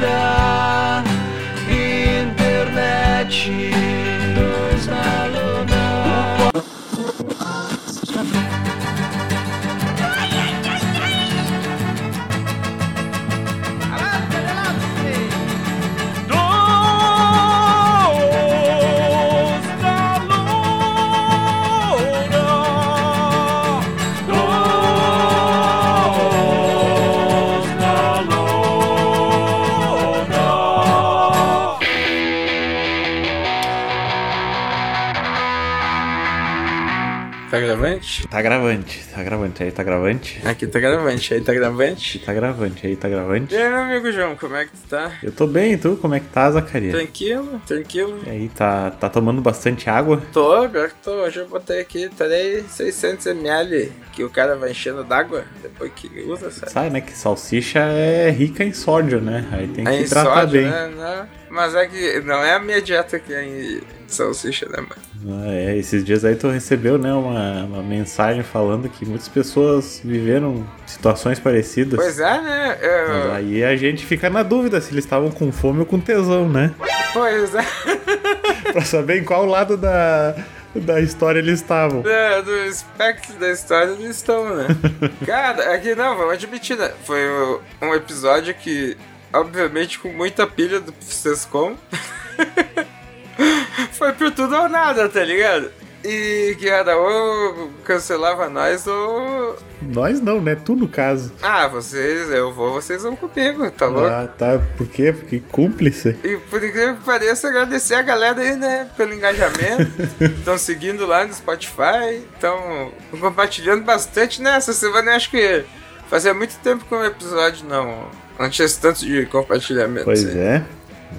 da internet. Gravante? Tá gravante, tá gravante, aí tá gravante. Aqui tá gravante, aí tá gravante. Tá gravante, aí tá gravante. E aí, meu amigo João, como é que tu tá? Eu tô bem, e tu? Como é que tá, Zacarias? Tranquilo, tranquilo. E aí, tá, tá tomando bastante água? Tô, pior que tô. Hoje eu botei aqui, terei 600ml que o cara vai enchendo d'água depois que usa, sabe? Sabe, né, que salsicha é rica em sódio, né? Aí tem que Aí tratar sódio, bem. né? Não, mas é que não é a minha dieta que é em salsicha, né, mano? Ah, é, esses dias aí tu recebeu, né, uma, uma mensagem falando que muitas pessoas viveram situações parecidas. Pois é, né? Eu- aí a gente fica na dúvida se eles estavam com fome ou com tesão, né? Pois é. pra saber em qual lado da, da história eles estavam. É, do espectro da história eles estão, né? Cara, aqui não, vamos admitir, né? Foi um episódio que, obviamente, com muita pilha do Sescom. Foi por tudo ou nada, tá ligado? E que era ou cancelava nós ou. Nós não, né? Tu no caso. Ah, vocês, eu vou, vocês vão comigo, tá louco? Ah, tá. Por quê? Porque cúmplice. E por incrível que pareça, agradecer a galera aí, né, pelo engajamento. Estão seguindo lá no Spotify, estão compartilhando bastante, né? Essa semana eu acho que fazia muito tempo que um episódio não, não tinha esse tanto de compartilhamento. Pois assim. é.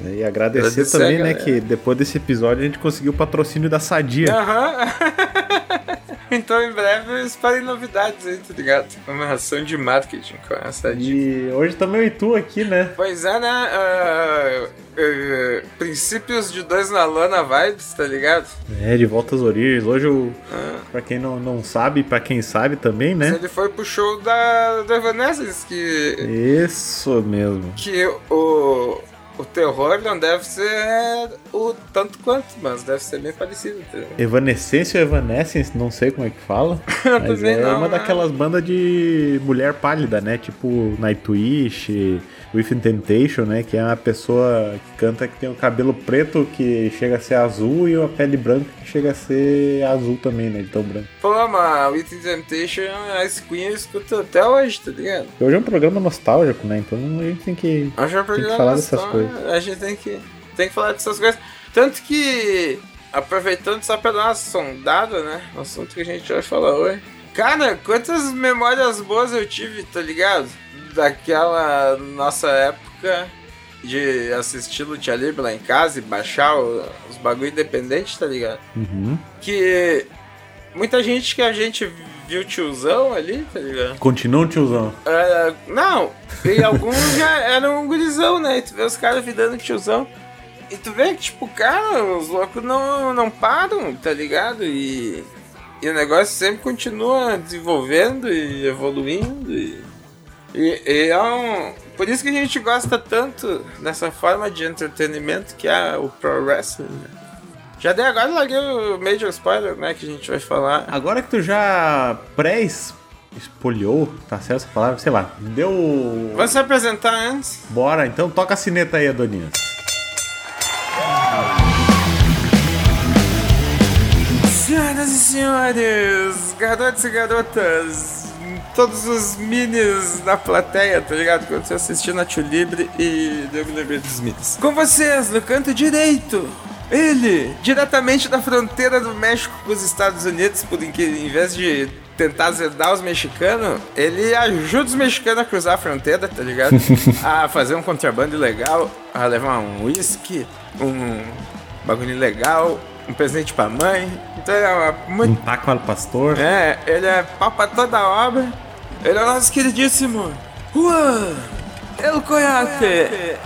E agradecer Agradecer a também, né, galera. que depois desse episódio a gente conseguiu o patrocínio da Sadia. Aham. então em breve esperem novidades aí, tá ligado? Uma ação de marketing com essa dica. E hoje também e tu aqui, né? Pois é, né? ah, ah, princípios de dois na lona vibes, tá ligado? É, de volta às origens. Hoje, eu, Ah. pra quem não, não sabe, pra quem sabe também, né? Ele foi pro show da, da Evanescence, que, Isso mesmo. que o, o terror não deve ser o tanto quanto, mas deve ser bem parecido. Tá? Evanescência ou Evanescence, não sei como é que fala. Mas é não, uma né? daquelas bandas de mulher pálida, né? Tipo Nightwish, With Temptation, né? Que é uma pessoa que canta que tem o cabelo preto que chega a ser azul e a pele branca que chega a ser azul também, né? De tão branco. Pô, mas With Temptation, as Queen eu escuto até hoje, tá ligado? Hoje é um programa nostálgico, né? Então a gente tem que. Que é um Tem que falar dessas coisas. A gente tem que, tem que falar dessas coisas. Tanto que, aproveitando só pra dar uma sondada, né? O assunto que a gente vai falar hoje. Cara, quantas memórias boas eu tive, tá ligado? Daquela nossa época de assistir Lutia Livre lá em casa e baixar o- os bagulho independentes, tá ligado? Uhum. Que muita gente que a gente viu tiozão ali, tá ligado? Continua, tiozão. É, não, e alguns já eram um gurizão, né? E tu vê os caras virando tiozão. E tu vê que, tipo, cara, os loucos não, não param, tá ligado? E, e o negócio sempre continua desenvolvendo e evoluindo. E, e, e é um. Por isso que a gente gosta tanto dessa forma de entretenimento que é o Pro Wrestling. né? Já dei agora, larguei o Major Spoiler, né? Que a gente vai falar. Agora que tu já pré-espoliou, tá certo essa palavra? Sei lá, deu. Vamos se apresentar antes? Bora, então toca a sineta aí, Adonias. Senhoras e senhores, garotos e garotas, todos os minis na plateia, tá ligado? Quando você assistiu na Tio Libre e deu me lembrei dos minis. Com vocês, no canto direito, ele, diretamente da fronteira do México com os Estados Unidos, por em que em vez de tentar azedar os mexicanos, ele ajuda os mexicanos a cruzar a fronteira, tá ligado? a fazer um contrabando legal, a levar um whisky, um bagulho legal, um presente pra mãe. É Um muito. taco al pastor. É, ele é pau pra toda obra. Ele é o nosso queridíssimo Juan El Coyate.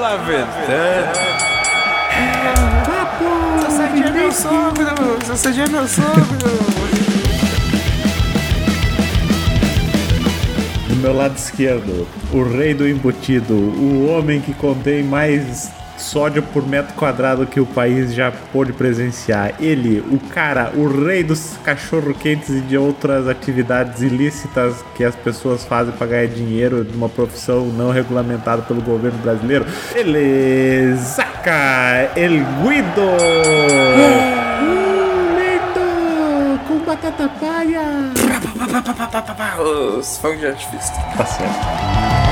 La Ventana. Sassadinho é meu sogro, Sassadinho é meu sogro. Do meu lado esquerdo, o rei do embutido, o homem que contém mais sódio por metro quadrado que o país já pôde presenciar. Ele, o cara, o rei dos cachorro-quentes e de outras atividades ilícitas que as pessoas fazem para ganhar dinheiro de uma profissão não regulamentada pelo governo brasileiro. Ele, Zaca El Guido! Hum, batata palha! Os fogos de artifício. Tá certo.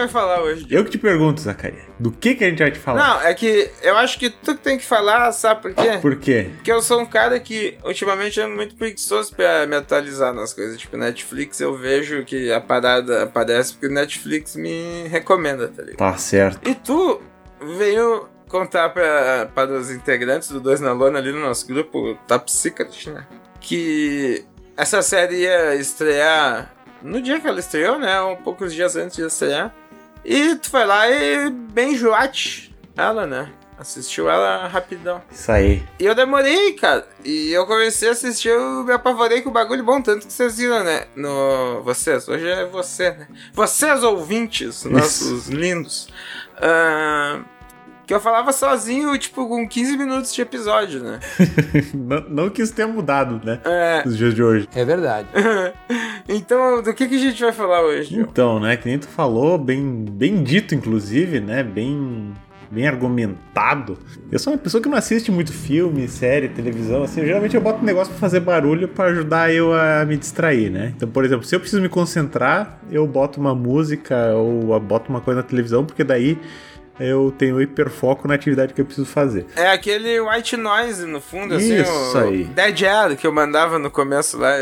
Vai falar hoje? Eu que te pergunto, Zacaria, do que que a gente vai te falar? Não, é que eu acho que tu que tem que falar, sabe por quê? Por quê? Porque eu sou um cara que ultimamente é muito preguiçoso pra me atualizar nas coisas. Tipo, Netflix eu vejo que a parada aparece porque Netflix me recomenda, tá ligado? Tá certo. E tu veio contar pra, para os integrantes do Dois na Lona ali no nosso grupo Top Secret, né? Que essa série ia estrear no dia que ela estreou, né? Um poucos dias antes de estrear. E tu foi lá e bem joate ela, né? Assistiu ela rapidão. Isso aí. E eu demorei, cara. E eu comecei a assistir, eu me apavorei com o bagulho bom, tanto que vocês viram, né? No. Vocês, hoje é você, né? Vocês ouvintes, nossos lindos. Ah, que eu falava sozinho, tipo, com 15 minutos de episódio, né? não, não que isso tenha mudado, né? É. Nos dias de hoje. É verdade. então, do que, que a gente vai falar hoje? Então, né? Que nem tu falou, bem, bem dito, inclusive, né? Bem, bem argumentado. Eu sou uma pessoa que não assiste muito filme, série, televisão, assim. Geralmente eu boto um negócio pra fazer barulho pra ajudar eu a me distrair, né? Então, por exemplo, se eu preciso me concentrar, eu boto uma música ou boto uma coisa na televisão, porque daí eu tenho hiperfoco na atividade que eu preciso fazer. É aquele white noise no fundo, assim, Isso aí. Dead Air que eu mandava no começo lá.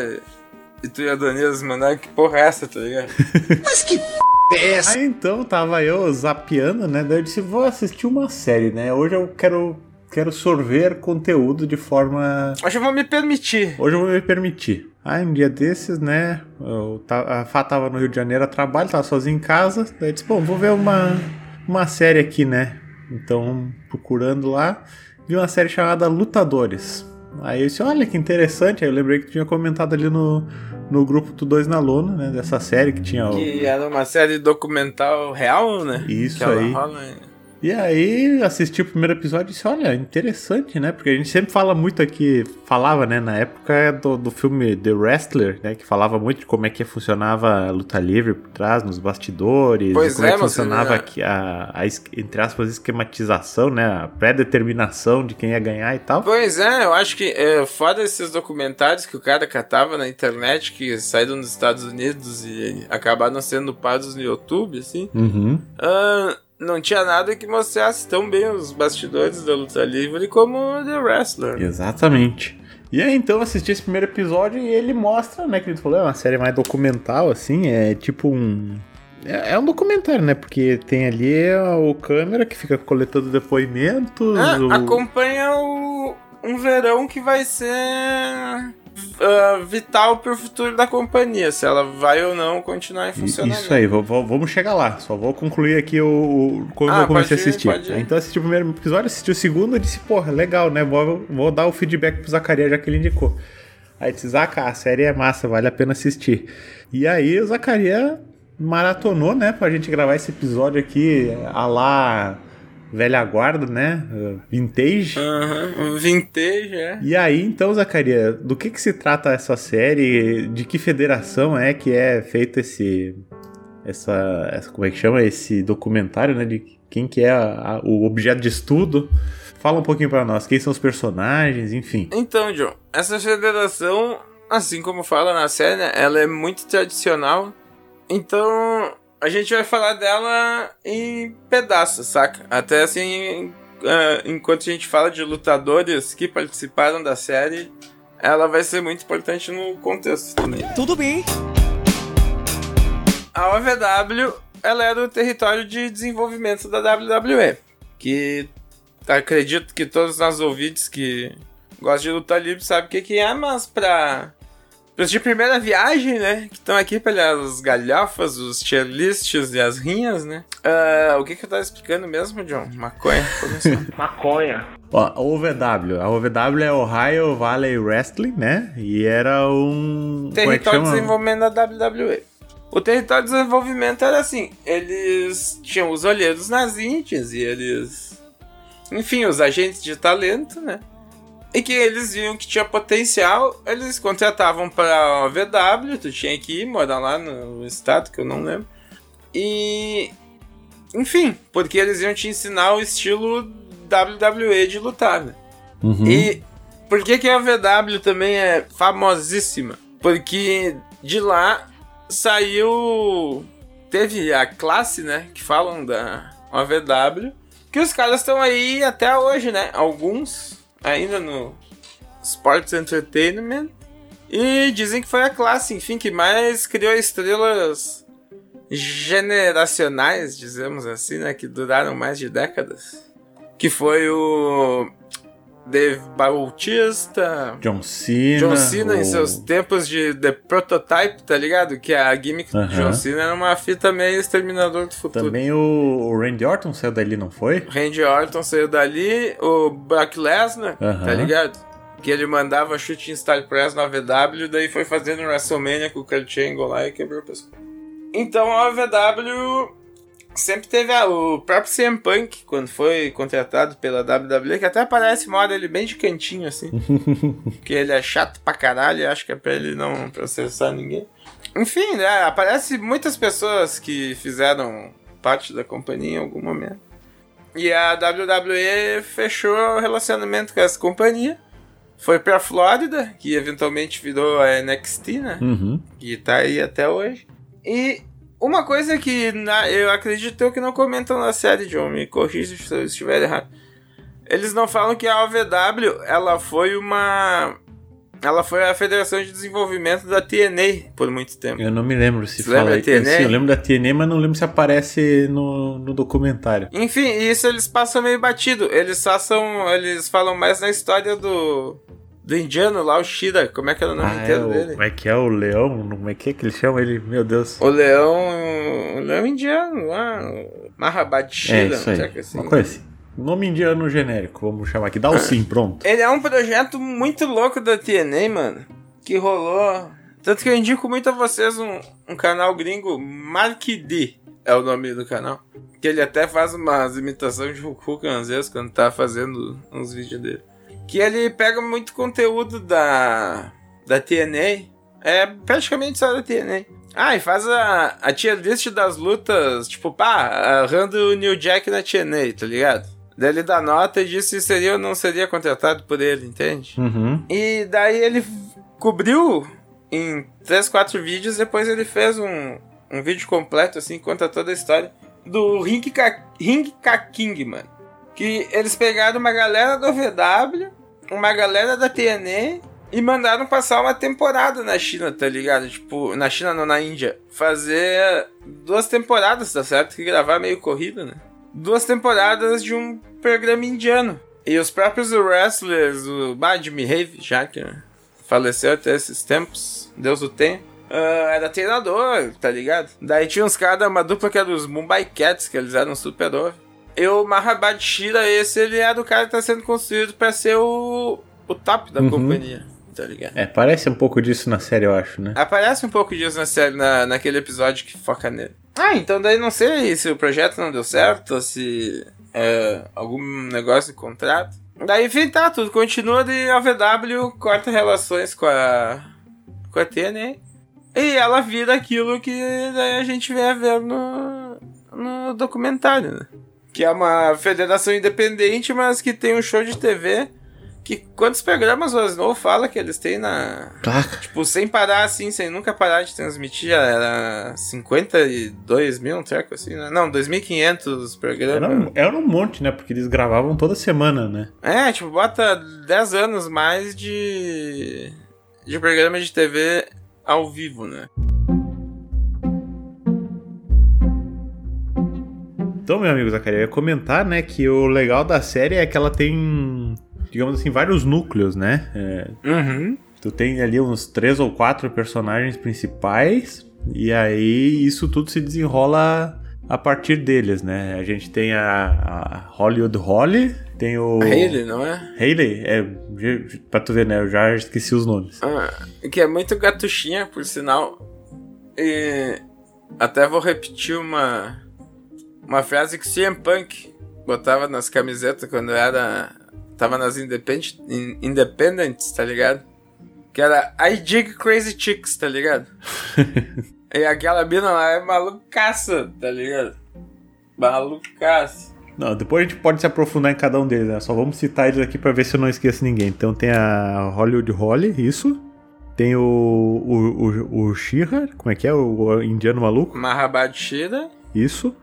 E tu e a Donisa mandaram que porra é essa, tá ligado? Aí então tava eu zapeando, né? Daí eu disse, vou assistir uma série, né? Hoje eu quero, quero sorver conteúdo de forma. Hoje eu vou me permitir. Hoje eu vou me permitir. Aí um dia desses, né? Eu a Fá tava no Rio de Janeiro a trabalho, tava sozinho em casa. Daí eu disse, bom, vou ver uma, uma série aqui, né? Então, procurando lá, vi uma série chamada Lutadores. Aí eu disse, olha que interessante. Aí eu lembrei que tu tinha comentado ali no, no grupo do Dois na Lona, né? Dessa série que tinha o. Que era uma série documental real, né? Isso que aí. rola em- E aí, assisti o primeiro episódio e disse, olha, interessante, né? Porque a gente sempre fala muito aqui, falava, né, na época do, do filme The Wrestler, né? Que falava muito de como é que funcionava a luta livre por trás, nos bastidores, Pois como é, é que funcionava né? aqui a, a, entre aspas, esquematização, né? A pré-determinação de quem ia ganhar e tal. Pois é, eu acho que é, foda esses documentários que o cara catava na internet, que saíram dos Estados Unidos e acabaram sendo pagos no YouTube, assim. Uhum. Ah, não tinha nada que mostrasse tão bem os bastidores da luta livre como The Wrestler. Exatamente. E aí, então, assisti esse primeiro episódio e ele mostra, né, que ele falou, é uma série mais documental, assim, é tipo um... É, é um documentário, né, porque tem ali o câmera que fica coletando depoimentos, Ah, o... acompanha o, um verão que vai ser ah, vital pro futuro da companhia, se ela vai ou não continuar em funcionamento. Isso aí, vamos chegar lá. Só vou concluir aqui o, o quando Ah, eu comecei a ir, assistir. pode ir. Aí, Então eu assisti o primeiro episódio, assisti o segundo e disse, porra, legal, né? Vou, vou dar o feedback pro Zacarias, já que ele indicou. Aí disse, Zaca, a série é massa, vale a pena assistir. E aí o Zacarias maratonou, né, pra gente gravar esse episódio aqui a lá velha guarda, né? Vintage. Aham, vintage, é. E aí, então, Zacaria, do que que se trata essa série? De que federação é que é feito esse essa, essa como é que chama esse documentário, né, de quem que é a- a- o objeto de estudo? Fala um pouquinho pra nós, quem são os personagens, enfim. Então, John, essa federação, assim como fala na série, né, ela é muito tradicional. Então, a gente vai falar dela em pedaços, saca? Até assim, ah, enquanto a gente fala de lutadores que participaram da série, ela vai ser muito importante no contexto também. Tudo bem. A OVW, ela era o território de desenvolvimento da WWE, que acredito que todos os nossos ouvintes que gostam de luta livre sabem o que, que é, mas pra, pra de primeira viagem, né, que estão aqui pelas galhofas, os tier lists e as rinhas, né, ah, o que que eu tava explicando mesmo, John? Maconha? Maconha. Ó, a OVW. A OVW é Ohio Valley Wrestling, né? E era um. é território de chama? desenvolvimento da WWE. O território de desenvolvimento era assim: eles tinham os olheiros nas Índias e eles. Enfim, os agentes de talento, né? E que eles viam que tinha potencial, eles contratavam para a OVW, tu tinha que ir morar lá no estado, que eu não lembro. E. Enfim, porque eles iam te ensinar o estilo WWE de lutar, né? Uhum. E por que, que a VW também é famosíssima? Porque de lá saiu. Teve a classe, né? Que falam da OVW. Que os caras estão aí até hoje, né? Alguns ainda no Sports Entertainment. E dizem que foi a classe, enfim, que mais criou estrelas generacionais, dizemos assim, né? Que duraram mais de décadas. Que foi o Dave Bautista, John Cena. John Cena em o- seus tempos de The Prototype, tá ligado? Que a gimmick do Aham. John Cena era uma fita meio Exterminador do Futuro. Também o, Randy Orton saiu dali, não foi? Randy Orton saiu dali, o Brock Lesnar, Aham. tá ligado? Que ele mandava chute em Style Press na VW, daí foi fazendo WrestleMania com o Kurt Angle lá e quebrou o pescoço. Então a VW sempre teve a- o próprio CM Punk, quando foi contratado pela WWE, que até aparece moda ele bem de cantinho assim. que ele é chato pra caralho, acho que é pra ele não processar ninguém. Enfim, né, aparece muitas pessoas que fizeram parte da companhia em algum momento. E a WWE fechou o relacionamento com essa companhia. Foi pra Flórida, que eventualmente virou a NXT, né? Uhum. que tá aí até hoje. E uma coisa que na- eu acredito que não comentam na série, John, me corrija se eu estiver errado. Eles não falam que a OVW, ela foi uma... Ela foi a Federação de Desenvolvimento da TNA por muito tempo. Eu não me lembro se Você fala. Sim, eu lembro da TNA, mas não lembro se aparece no, no documentário. Enfim, isso eles passam meio batido. Eles passam... Eles falam mais na história do... Do indiano lá, o Shira. Como é que era o nome Ah, é inteiro o, dele? como é que é o leão? Como é que é que eles chamam ele? Meu Deus. O leão... O leão indiano lá. Mahabad É Shira. isso aí. não sei que assim. Uma coisa assim. Nome indiano genérico, vamos chamar aqui. Dá o sim, pronto. Ele é um projeto muito louco da TNA, mano. Que rolou. Tanto que eu indico muito a vocês um, um canal gringo, Mark D. É o nome do canal. Que ele até faz umas imitações de Hogan às vezes quando tá fazendo uns vídeos dele. Que ele pega muito conteúdo da. da TNA. É praticamente só da TNA. Ah, e faz a, a tier list das lutas, tipo, pá, arrando o New Jack na TNA, tá ligado? Daí ele dá nota e diz se seria ou não seria contratado por ele, entende? Uhum. E daí ele cobriu em 3, 4 vídeos, depois ele fez um, um vídeo completo, assim, conta toda a história do Ring Ka, Ring Ka King, mano. Que eles pegaram uma galera do VW, uma galera da TNA e mandaram passar uma temporada na China, tá ligado? Tipo, na China não, na Índia. Fazer duas temporadas, tá certo? Que gravar meio corrido, né? Duas temporadas de um programa indiano. E os próprios wrestlers, o bah, Jimmy Have, já que faleceu até esses tempos, Deus o tenha. ah, era treinador, tá ligado? Daí tinha uns caras, uma dupla que era os Mumbai Cats, que eles eram super over. E o Mahabad Shira, esse ele era o cara que tá sendo construído pra ser o, o top da companhia. tá ligado? É, parece um pouco disso na série, eu acho, né? Aparece um pouco disso na série, na, naquele episódio que foca nele. Ah, então daí não sei se o projeto não deu certo, ou se é, algum negócio de contrato. Daí, enfim, tá, tudo continua de AVW, corta relações com a, com a TNA. E ela vira aquilo que daí a gente vem a ver no, no documentário, né? Que é uma federação independente, mas que tem um show de TV. Que quantos programas o Snow fala que eles têm na. Ah, Tipo, sem parar assim, sem nunca parar de transmitir, era 52 mil, um treco assim, né? Não, 2.500 programas. era, um, era um monte, né? Porque eles gravavam toda semana, né? É, tipo, bota 10 anos mais de. de programa de TV ao vivo, né? Então, meu amigo Zacarias, eu ia comentar, né, que o legal da série é que ela tem, digamos assim, vários núcleos, né? É, Uhum. tu tem ali uns três ou quatro personagens principais, e aí isso tudo se desenrola a partir deles, né? A gente tem a, a Hollywood Holly, tem o... A Hayley, não é? Hayley, é, pra tu ver, né, eu já esqueci os nomes. Ah, que é muito gatuchinha, por sinal. E até vou repetir uma uma frase que o CM Punk botava nas camisetas quando era tava nas Independent, in- Independents, tá ligado? Que era I dig crazy chicks, tá ligado? e aquela mina lá é malucaça, tá ligado? Malucaça. Não, depois a gente pode se aprofundar em cada um deles, né? Só vamos citar eles aqui pra ver se eu não esqueço ninguém. Então tem a Hollywood Holly, isso. Tem o, o, o, o Shihar, como é que é? O, o indiano maluco, Mahabad Shida. isso.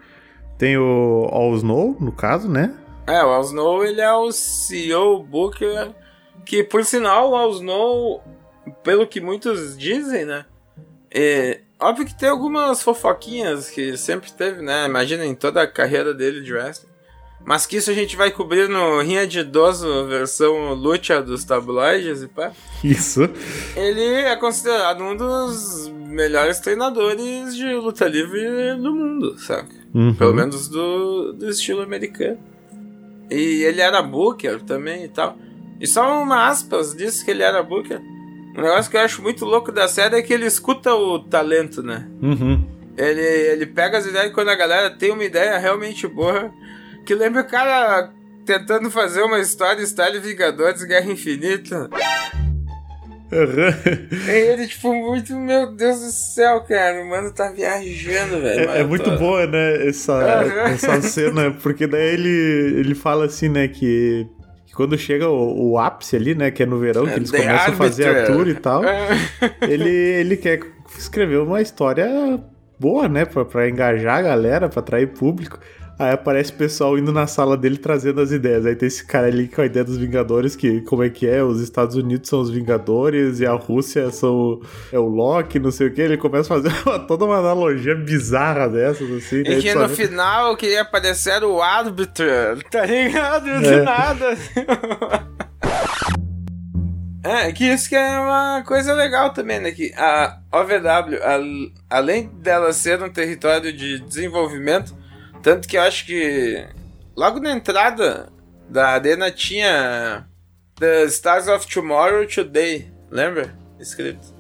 Tem o All Snow, no caso, né? É, o Al Snow, ele é o CEO Booker, que por sinal, o Al Snow, pelo que muitos dizem, né? É, óbvio que tem algumas fofoquinhas que sempre teve, né? Imagina em toda a carreira dele de wrestling. Mas que isso a gente vai cobrir no Rinha de Idoso, versão luta dos tabloides e pá. Isso. Ele é considerado um dos melhores treinadores de luta livre do mundo, saca? Uhum. Pelo menos do, do estilo americano. E ele era Booker também e tal. E só uma aspas disso que ele era Booker. Um negócio que eu acho muito louco da série é que ele escuta o talento, né? Uhum. Ele, ele pega as ideias quando a galera tem uma ideia realmente boa. Que lembra o cara tentando fazer uma história style Vingadores Guerra Infinita. Uhum. Ele, tipo, muito, meu Deus do céu, cara. O mano tá viajando, velho. É, é muito Mano, boa, né, essa, Uhum. essa cena, porque daí ele, ele fala assim, né, que, que quando chega o, o ápice ali, né, que é no verão, que eles The começam a fazer a tour e tal, ele, ele quer escrever uma história boa, né, pra, pra engajar a galera, pra atrair público. Aí aparece o pessoal indo na sala dele trazendo as ideias. Aí tem esse cara ali com a ideia dos Vingadores, que como é que é? Os Estados Unidos são os Vingadores e a Rússia são é o Loki, não sei o que. Ele começa a fazer uma- toda uma analogia bizarra dessas, assim. né? E que no final queria aparecer o árbitro, tá ligado? Do É. nada. É, que isso que é uma coisa legal também, né? Que a OVW, a- além dela ser um território de desenvolvimento, tanto que eu acho que logo na entrada da arena tinha The Stars of Tomorrow Today, lembra? Escrito.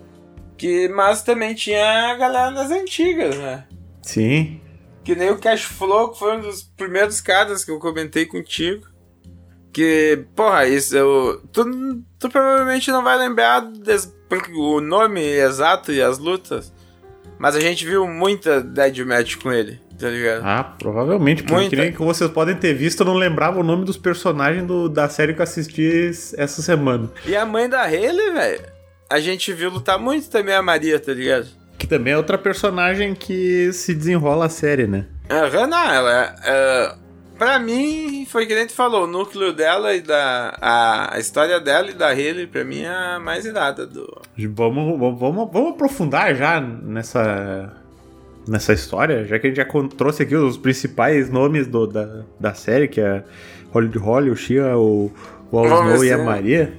Que, mas também tinha a galera das antigas, né? Sim. Que nem o Cash Flow, que foi um dos primeiros caras que eu comentei contigo. Que, porra, isso eu. Tu, tu provavelmente não vai lembrar des- o nome exato e as lutas. Mas a gente viu muita dead match com ele, tá ligado? Ah, provavelmente. Porque Muita. nem que vocês podem ter visto, eu não lembrava o nome dos personagens do- da série que eu assisti essa semana. E a mãe da Hayley, velho, a gente viu lutar muito também a Maria, tá ligado? Que também é outra personagem que se desenrola a série, né? A Hannah, ela é. Pra mim, foi que nem tu falou, o núcleo dela e da. A, a história dela e da Hayley, pra mim, é a mais irada do. Vamos, vamos, vamos aprofundar já nessa, nessa história, já que a gente já trouxe aqui os principais nomes do- da, da série, que é Hollywood Holly, o Shia, o, o Al Snow e a Maria.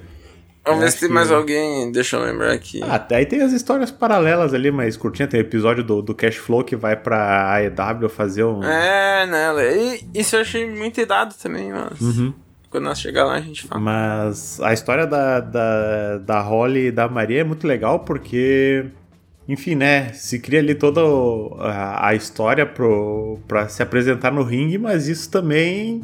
Vamos ver se tem que- mais alguém. Deixa eu lembrar aqui. Ah, até aí tem as histórias paralelas ali, mas curtinha. Tem o episódio do, do Cash Flow que vai pra AEW fazer um. É, né? E isso eu achei muito irado também, mano. Uhum. quando nós chegar lá a gente fala. Mas a história da, da, da Holly e da Maria é muito legal porque, enfim, né? Se cria ali toda a, a história pro, pra se apresentar no ringue, mas isso também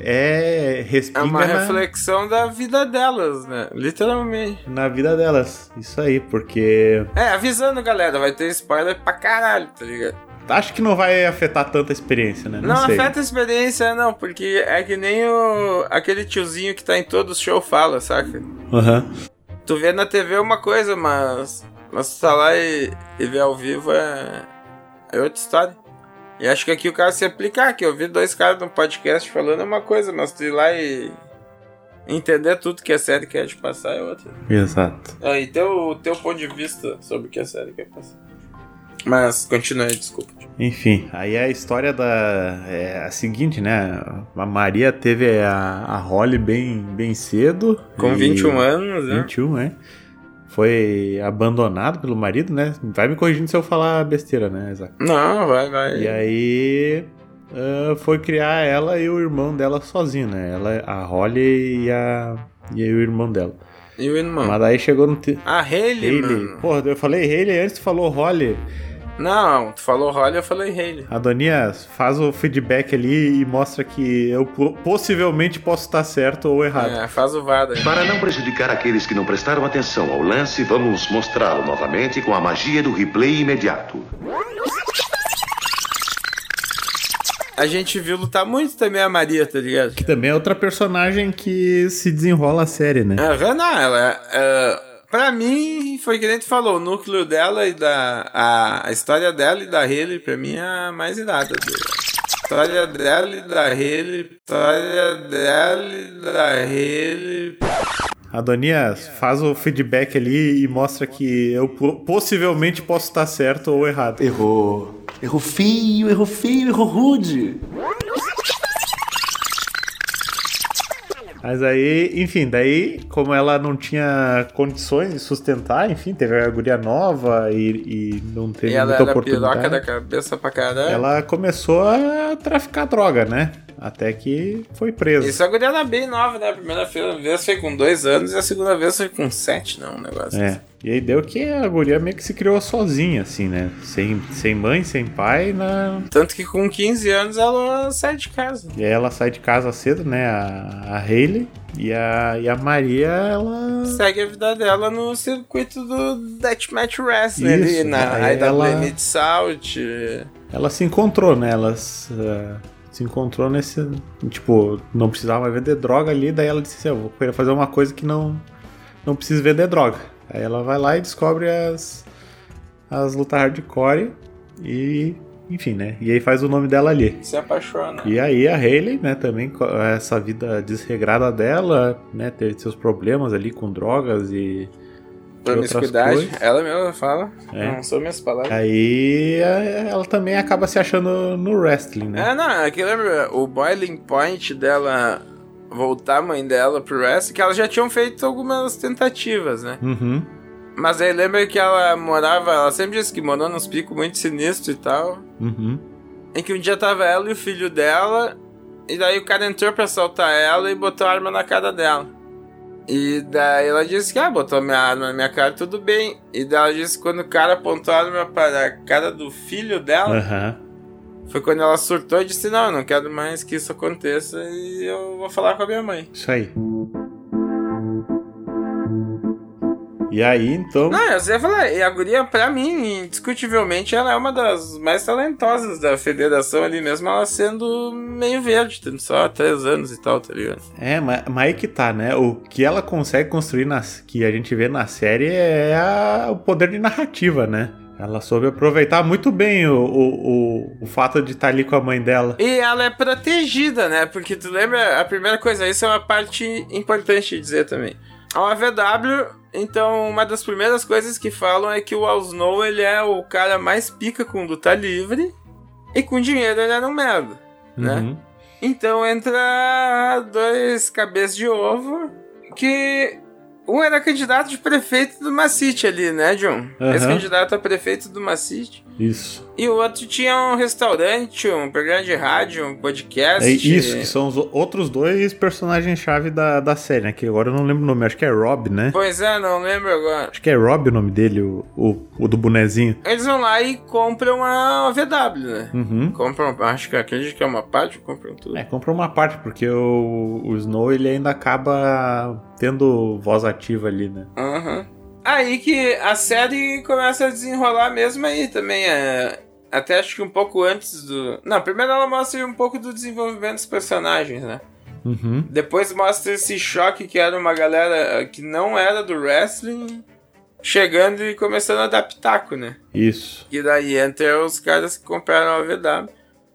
é É respinga uma na, reflexão da vida delas, né? Literalmente. na vida delas. Isso aí, porque É, avisando, galera, vai ter spoiler pra caralho, tá ligado? acho que não vai afetar tanta experiência, né? Não, Não, afeta a experiência, não, porque é que nem o aquele tiozinho que tá em todos os shows fala, saca? Aham. Tu vê na TV uma coisa, mas, mas tu tá lá e, e vê ao vivo é, é outra história. E acho que aqui o cara se aplicar, que eu vi dois caras no podcast falando é uma coisa, mas tu ir lá e entender tudo que a série quer te passar é outra. Exato. Ah, e teu, o teu ponto de vista sobre o que a série quer passar. Mas continue, desculpa. Enfim, aí a história da. É a seguinte, né? A Maria teve a, a Holly bem, bem cedo. Com e- 21 anos, né? 21, né? Foi abandonado pelo marido, né? Vai me corrigindo se eu falar besteira, né, Isaac? Não, vai, vai. E aí. ah, foi criar ela e o irmão dela sozinho, né? Ela, a Holly e, a, e o irmão dela. E o irmão? Mas daí chegou no. Te... A Hayley, Hayley. mano. Porra, eu falei Hayley antes tu falou Holly. Não, tu falou Holly, eu falei Hayley. Adonias, faz o feedback ali e mostra que eu po- possivelmente posso estar certo ou errado. É, faz o VAR aí. Para não prejudicar aqueles que não prestaram atenção ao lance, vamos mostrá-lo novamente com a magia do replay imediato. A gente viu lutar muito também a Maria, tá ligado? Que também é outra personagem que se desenrola a série, né? É, não, ela. É, pra mim, foi que nem tu falou, o núcleo dela e da. A, a história dela e da Haley, pra mim, é a mais irada. dele. História dela e da Haley. História dela e da Haley. Adonias, faz o feedback ali e mostra que eu po- possivelmente posso estar certo ou errado. Errou. Errou feio, errou feio, errou rude. Mas aí, enfim, daí, como ela não tinha condições de sustentar, enfim, teve a guria nova e, e não teve E ela muita era oportunidade. da cabeça pra caralho. Ela começou a traficar droga, né? Até que foi presa. Isso a guria era bem nova, né? A primeira vez foi com dois anos e a segunda vez foi com sete, não, um negócio É. assim. E aí deu que a guria meio que se criou sozinha, assim, né? Sem, sem mãe, sem pai, na... Tanto que com 15 anos ela sai de casa. E aí ela sai de casa cedo, né? A, a Hayley. E a, e a Maria, ela. Segue a vida dela no circuito do Deathmatch Wrestling ali, Isso, na aí IW ela- Mid-South. Ela se encontrou, né? Ela eh, se encontrou nesse. Tipo, não precisava mais vender droga ali. Daí ela disse assim: Eu vou querer fazer uma coisa que não, não precisa vender droga. Aí ela vai lá e descobre as, as lutas hardcore e. Enfim, né? E aí faz o nome dela ali. Se apaixona. E aí a Hayley, né, também essa vida desregrada dela, né, teve seus problemas ali com drogas e Promiscuidade. Ela mesma fala. É. Não são minhas palavras. aí eh, ela também acaba se achando no wrestling, né? É, não, é que lembra o boiling point dela voltar a mãe dela pro wrestling, que elas já tinham feito algumas tentativas, né? Uhum. Mas aí lembra que ela morava, ela sempre disse que morou nos picos muito sinistros e tal. Uhum. Em que um dia tava ela e o filho dela, e daí o cara entrou pra assaltar ela e botou a arma na cara dela. E daí ela disse que, ah, botou minha arma na minha cara, tudo bem. E daí ela disse que quando o cara apontou a arma para a cara do filho dela, Aham. foi quando ela surtou e disse, não, eu não quero mais que isso aconteça e eu vou falar com a minha mãe. Isso aí. E aí, então. Não, eu ia falar, e a guria, pra mim, indiscutivelmente, ela é uma das mais talentosas da federação ali mesmo, ela sendo meio verde, tendo só três anos e tal, tá ligado? É, mas, mas aí que tá, né? O que ela consegue construir, nas, que a gente vê na série, é a- o poder de narrativa, né? Ela soube aproveitar muito bem o, o, o, o fato de estar ali com a mãe dela. E ela é protegida, né? Porque tu lembra, a primeira coisa, isso é uma parte importante de dizer também. A AVW, então, uma das primeiras coisas que falam é que o Al Snow, ele é o cara mais pica com luta livre, e com dinheiro ele era um merda, né? Uhum. Então entra dois cabeças de ovo que Um era candidato de prefeito do Macite ali, né, John? Aham. Ex-candidato a prefeito do Macite. Isso. E o outro tinha um restaurante, um programa de rádio, um podcast. É isso, que são os outros dois personagens-chave da, da série, né? Que agora eu não lembro o nome, acho que é Rob, né? Pois é, não lembro agora. Acho que é Rob o nome dele, o, o, o do bonezinho. Eles vão lá e compram a VW, né? Uhum. Compram, acho que acredito que é uma parte, compram tudo. É, comprou uma parte, porque o, o Snow ele ainda acaba tendo voz ativa ali, né? Aham. Aí que a série começa a desenrolar mesmo aí também. É... Até acho que um pouco antes do. Não, primeiro ela mostra um pouco do desenvolvimento dos personagens, né? Uhum. Depois mostra esse choque que era uma galera que não era do wrestling chegando e começando a pitaco, né? Isso. E daí entra os caras que compraram a VW.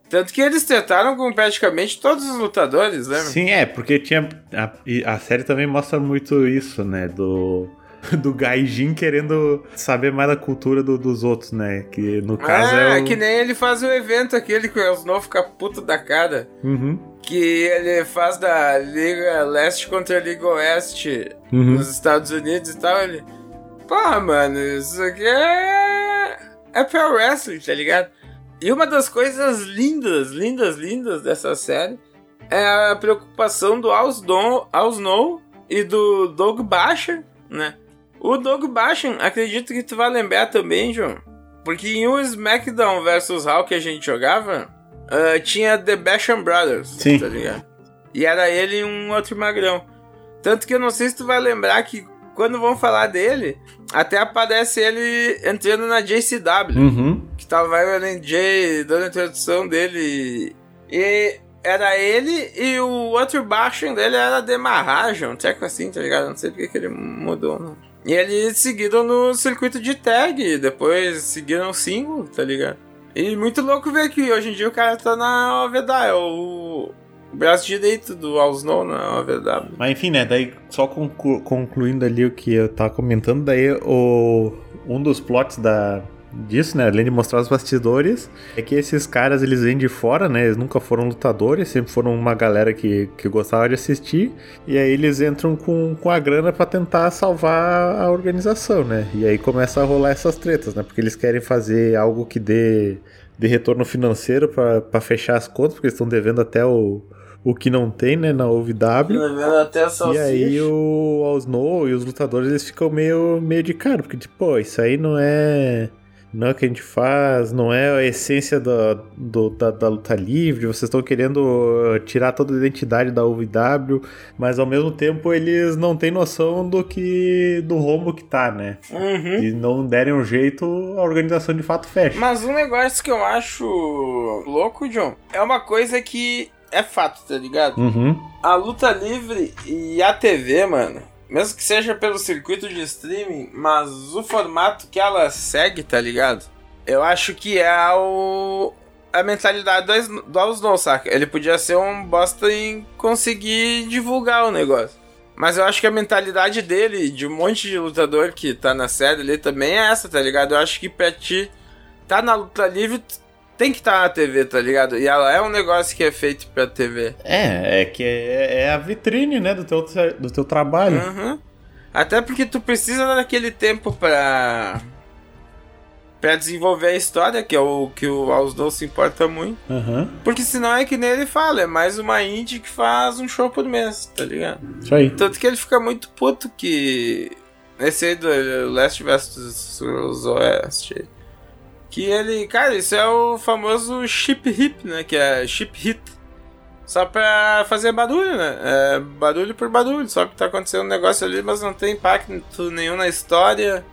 Tanto que eles trataram com praticamente todos os lutadores, lembra? Sim, é, porque tinha. A, a série também mostra muito isso, né? Do. Do Gaijin querendo saber mais da cultura do- dos outros, né? Que no caso ah, é o. que nem ele faz o evento aquele que o Snow fica puto da cara. Uhum. Que ele faz da Liga Leste contra a Liga Oeste Uhum. nos Estados Unidos e tal. Ele. Porra, mano, isso aqui é. É pro wrestling, tá ligado? E uma das coisas lindas, lindas, lindas dessa série é a preocupação do Al Snow, Al Snow e do Doug Basham, né? O Doug Basham, acredito que tu vai lembrar também, João. Porque em um SmackDown vs Raw que a gente jogava, ah, tinha The Basham Brothers, Sim. tá ligado? E era ele e um outro magrão. Tanto que eu não sei se tu vai lembrar que quando vão falar dele, até aparece ele entrando na JCW Uhum. Tava o Ellen J dando a introdução dele. E era ele e o outro baixo dele era Demarraja, um treco assim, tá ligado? Não sei porque que ele mudou, não. E eles seguiram no circuito de tag, depois seguiram o single, tá ligado? E muito louco ver que hoje em dia o cara tá na OVW, é o braço direito do Al Snow na OVW. Mas enfim, né? Daí, só conclu- concluindo ali o que eu tava comentando, daí o, um dos plots da, disso, né? Além de mostrar os bastidores, é que esses caras eles vêm de fora, né? Eles nunca foram lutadores, sempre foram uma galera que, que gostava de assistir. E aí eles entram com, com a grana pra tentar salvar a organização, né? E aí começa a rolar essas tretas, né? Porque eles querem fazer algo que dê, dê retorno financeiro pra fechar as contas, porque eles estão devendo até o. O que não tem, né, na OVW. E aí o Al Snow e os lutadores eles ficam meio, meio de cara, porque tipo, isso aí não é. Não é o que a gente faz, não é a essência da, do- da, da luta livre, vocês estão querendo uh, tirar toda a identidade da UVW, mas ao mesmo tempo eles não têm noção do que. do rombo que tá, né? Uhum. E não derem um jeito, a organização de fato fecha. Mas um negócio que eu acho louco, John, é uma coisa que é fato, tá ligado? Uhum. A luta livre e a TV, mano, mesmo que seja pelo circuito de streaming, mas o formato que ela segue, tá ligado? Eu acho que é o. A mentalidade do, do Snow, saca? Ele podia ser um bosta em conseguir divulgar o negócio. Mas eu acho que a mentalidade dele, de um monte de lutador que tá na série ali, também é essa, tá ligado? Eu acho que pra ti, tá na luta livre, tem que estar tá na TV, tá ligado? E ela é um negócio que é feito pra TV. É, é que é, é a vitrine, né, do teu, do teu trabalho. Uhum. Até porque tu precisa daquele tempo pra. pra desenvolver a história, que é o que o Al Snow se importa muito. Aham. Porque senão é que nem ele fala, é mais uma indie que faz um show por mês, tá ligado? Isso aí. Tanto que ele fica muito puto que. Esse aí do Last vs Oeste. Que ele. Cara, isso é o famoso chip hip, né? Que é chip hit. Só pra fazer barulho, né? É barulho por barulho. Só que tá acontecendo um negócio ali, mas não tem impacto nenhum na história.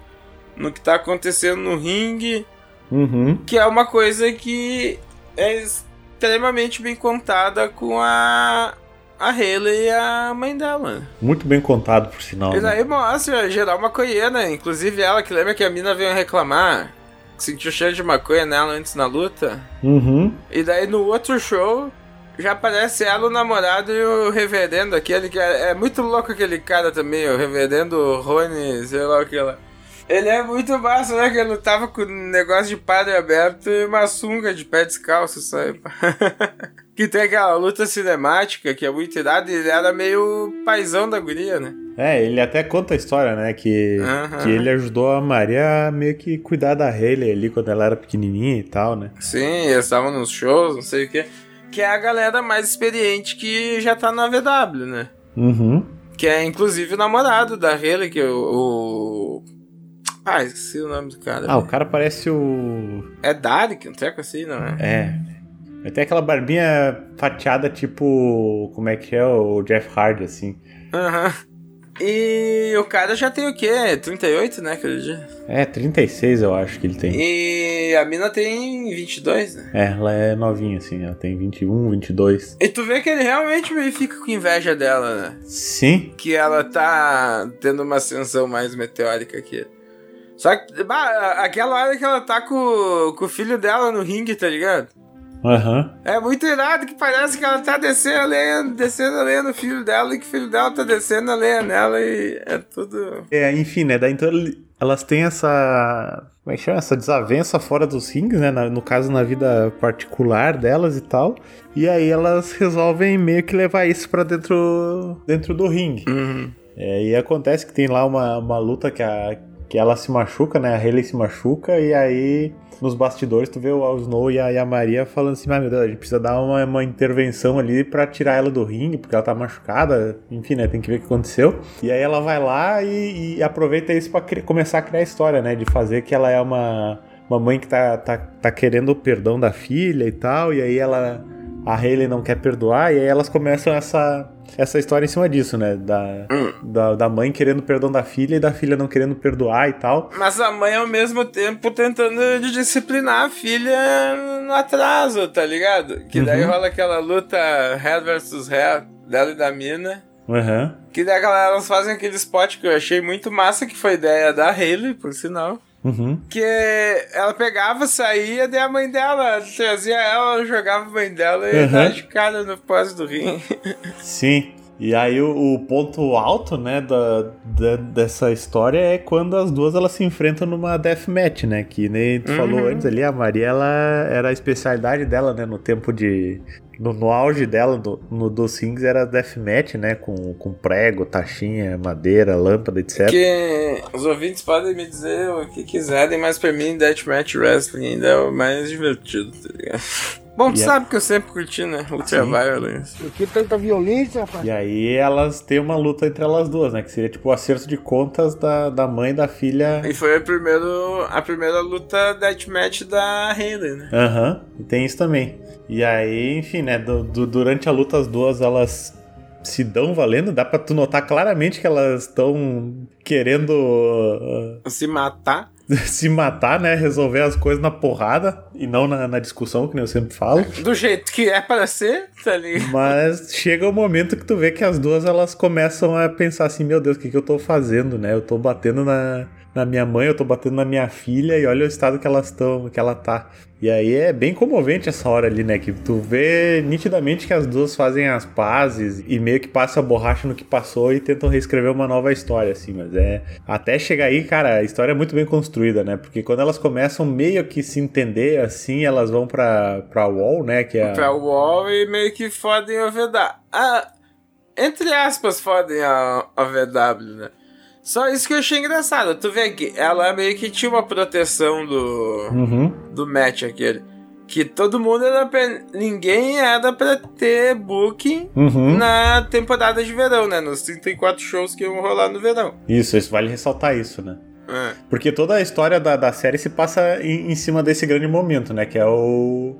No que tá acontecendo no ringue. Uhum. Que é uma coisa que é extremamente bem contada com a. A Hayley e a mãe dela. Muito bem contado, por sinal. E né? daí mostra geral maconheira, inclusive ela que lembra que a mina veio reclamar. Sentiu cheiro de maconha nela antes na luta. Uhum. E daí no outro show já aparece ela, o namorado e o reverendo, aquele que é, é muito louco aquele cara também, o reverendo Rony, sei lá o que lá. Ele é muito massa, né? Que ele tava com um negócio de padre aberto e uma sunga de pé descalço, sabe? que tem aquela luta cinemática que é muito irada e ele era meio paizão da guria, né? É, ele até conta a história, né? Que, que ele ajudou a Maria a meio que cuidar da Hayley ali quando ela era pequenininha e tal, né? Sim, eles estavam nos shows, não sei o que. Que é a galera mais experiente que já tá na VW, né? Uhum. Que é inclusive o namorado da Haley, que é o. o... Ah, esqueci o nome do cara. Ah, o cara parece o. É Derek, um treco assim, não é? É. Ele tem aquela barbinha fatiada, tipo. Como é que é? O Jeff Hardy, assim. Aham. E o cara já tem o quê? 38, né, aquele dia? É, 36 eu acho que ele tem. E a mina tem 22, né? É, ela é novinha, assim. Ela tem 21, 22. E tu vê que ele realmente meio fica com inveja dela, né? Sim. Que ela tá tendo uma ascensão mais meteórica que ele. Só que, bah, aquela hora que ela tá com, com o filho dela no ringue, tá ligado? Aham. É muito irado que parece que ela tá descendo a lenha, descendo a lenha no filho dela e que o filho dela tá descendo a lenha nela e é tudo. É, enfim, né? Daí então elas têm essa. Como é que chama? Essa desavença fora dos rings, né? no caso, na vida particular delas e tal. E aí elas resolvem meio que levar isso pra dentro, dentro do ringue. É, e acontece que tem lá uma, uma luta que, a, que ela se machuca, né? A Hayley se machuca, e aí nos bastidores tu vê o Snow e a, e a Maria falando assim: ah, meu Deus, a gente precisa dar uma, uma intervenção ali pra tirar ela do ringue, porque ela tá machucada. Enfim, né? Tem que ver o que aconteceu. E aí ela vai lá e, e aproveita isso pra cri- começar a criar a história, né? De fazer que ela é uma, uma mãe que tá, tá, tá querendo o perdão da filha e tal, e aí ela. A Hayley não quer perdoar, e aí elas começam essa, essa história em cima disso, né? Da, da, da mãe querendo perdão da filha e da filha não querendo perdoar e tal. Mas a mãe, ao mesmo tempo, tentando disciplinar a filha no atraso, tá ligado? Que daí rola aquela luta hair versus hair dela e da mina. Aham. Que daí elas fazem aquele spot que eu achei muito massa, que foi ideia da Hayley, por sinal. Uhum. Que ela pegava, saía, daí a mãe dela trazia ela, jogava a mãe dela e Uhum. dava de cara no pós do ringue. Sim. E aí o, o ponto alto, né, da, da- dessa história é quando as duas elas se enfrentam numa deathmatch, né? Que nem tu falou antes ali, a Maria ela era a especialidade dela, né? No tempo de. No, no auge dela, no, no dos Rings, era deathmatch, né? Com, com prego, taxinha, madeira, lâmpada, etc. Que os ouvintes podem me dizer o que quiserem, mas pra mim Deathmatch Wrestling ainda é o mais divertido, tá ligado? Bom, tu E a- sabe que eu sempre curti, né? Ultra Sim. Violence. Que tanta violência, rapaz. E aí elas têm uma luta entre elas duas, né? Que seria tipo o acerto de contas da, da mãe e da filha. E foi a, primeiro, a primeira luta Deathmatch da Hayley, né? Aham, e tem isso também. E aí, enfim, né? du- du- durante a luta, as duas elas se dão valendo. Dá pra tu notar claramente que elas estão querendo uh, Se matar. se matar, né? Resolver as coisas na porrada e não na, na discussão, que nem eu sempre falo. Do jeito que é para ser, tá ligado? Mas chega o momento que tu vê que as duas elas começam a pensar assim: meu Deus, o que, que eu tô fazendo, né? Eu tô batendo na, na minha mãe, eu tô batendo na minha filha e olha o estado que elas estão, que ela tá. E aí é bem comovente essa hora ali, né? Que tu vê nitidamente que as duas fazem as pazes e meio que passa a borracha no que passou e tentam reescrever uma nova história, assim. Mas é. Até chegar aí, cara, a história é muito bem construída, né? Porque quando elas começam meio que se entender, assim, elas vão pra, pra Wall, né? Que é. Pra Wall e meio que fodem a VW. Ah, entre aspas, fodem a, a VW, né? Só isso que eu achei engraçado. Tu vê que ela meio que tinha uma proteção do. Uhum. do match aquele. Que todo mundo era pra. Ninguém era pra ter booking Uhum. na temporada de verão, né? Nos 34 shows que iam rolar no verão. Isso, isso vale ressaltar isso, né? É. Porque toda a história da, da série se passa em, em cima desse grande momento, né? Que é o,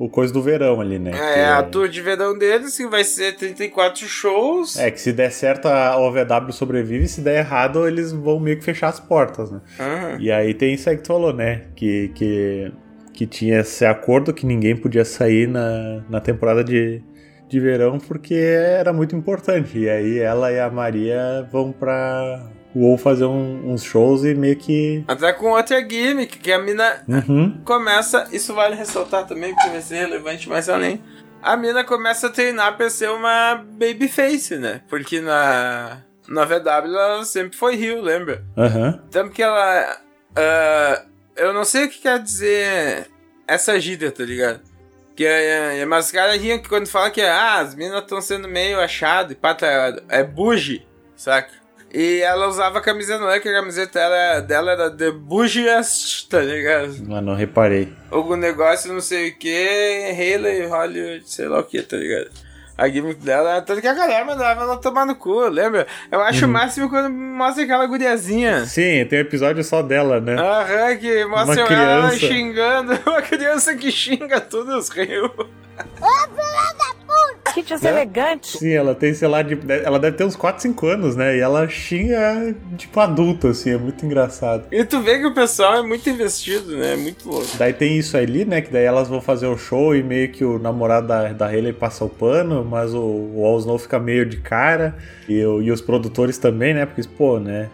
o coisa do verão ali, né? que É, a tour de verão deles, que vai ser 34 shows. É, que se der certo a OVW sobrevive, se der errado eles vão meio que fechar as portas, né? Aham. E aí tem isso aí que tu falou, né? Que, que, que tinha esse acordo que ninguém podia sair na, na temporada de, de verão porque era muito importante. E aí ela e a Maria vão pra WoW fazer um- uns shows e meio que... Até com outra gimmick, que a mina Uhum. começa. Isso vale ressaltar também, porque vai ser relevante mais além. A mina começa a treinar pra ser uma babyface, né? Porque na. Na VW ela sempre foi Rio, lembra? Aham. Tanto que ela. ah, eu não sei o que quer dizer essa gíria, tá ligado? Que é, é, mas os caras riam que quando fala que ah, as minas estão sendo meio achado e pá, tá, é buge, saca? E ela usava a camisa não é que a camiseta era, dela era The Bougiest, tá ligado? Mas não reparei. Algum negócio, não sei o que, Haley, Hollywood, sei lá o que, tá ligado? A gimmick dela, tanto que a galera mandava ela tomar no cu, lembra? Eu acho o máximo quando mostra aquela guriazinha. Sim, tem um episódio só dela, né? Aham, que mostra Uma ela criança. xingando, uma criança que xinga todos os rios. Que deselegante. Sim, ela tem, sei lá, de- ela deve ter uns 4, 5 anos, né? E ela xinga, tipo, adulta, assim, é muito engraçado. E tu vê que o pessoal é muito investido, né? É muito louco. Daí tem isso ali, né? Que daí elas vão fazer o show e meio que o namorado da, da Hayley passa o pano, mas o, o All Snow fica meio de cara. E, e os produtores também, né? Porque, pô, né?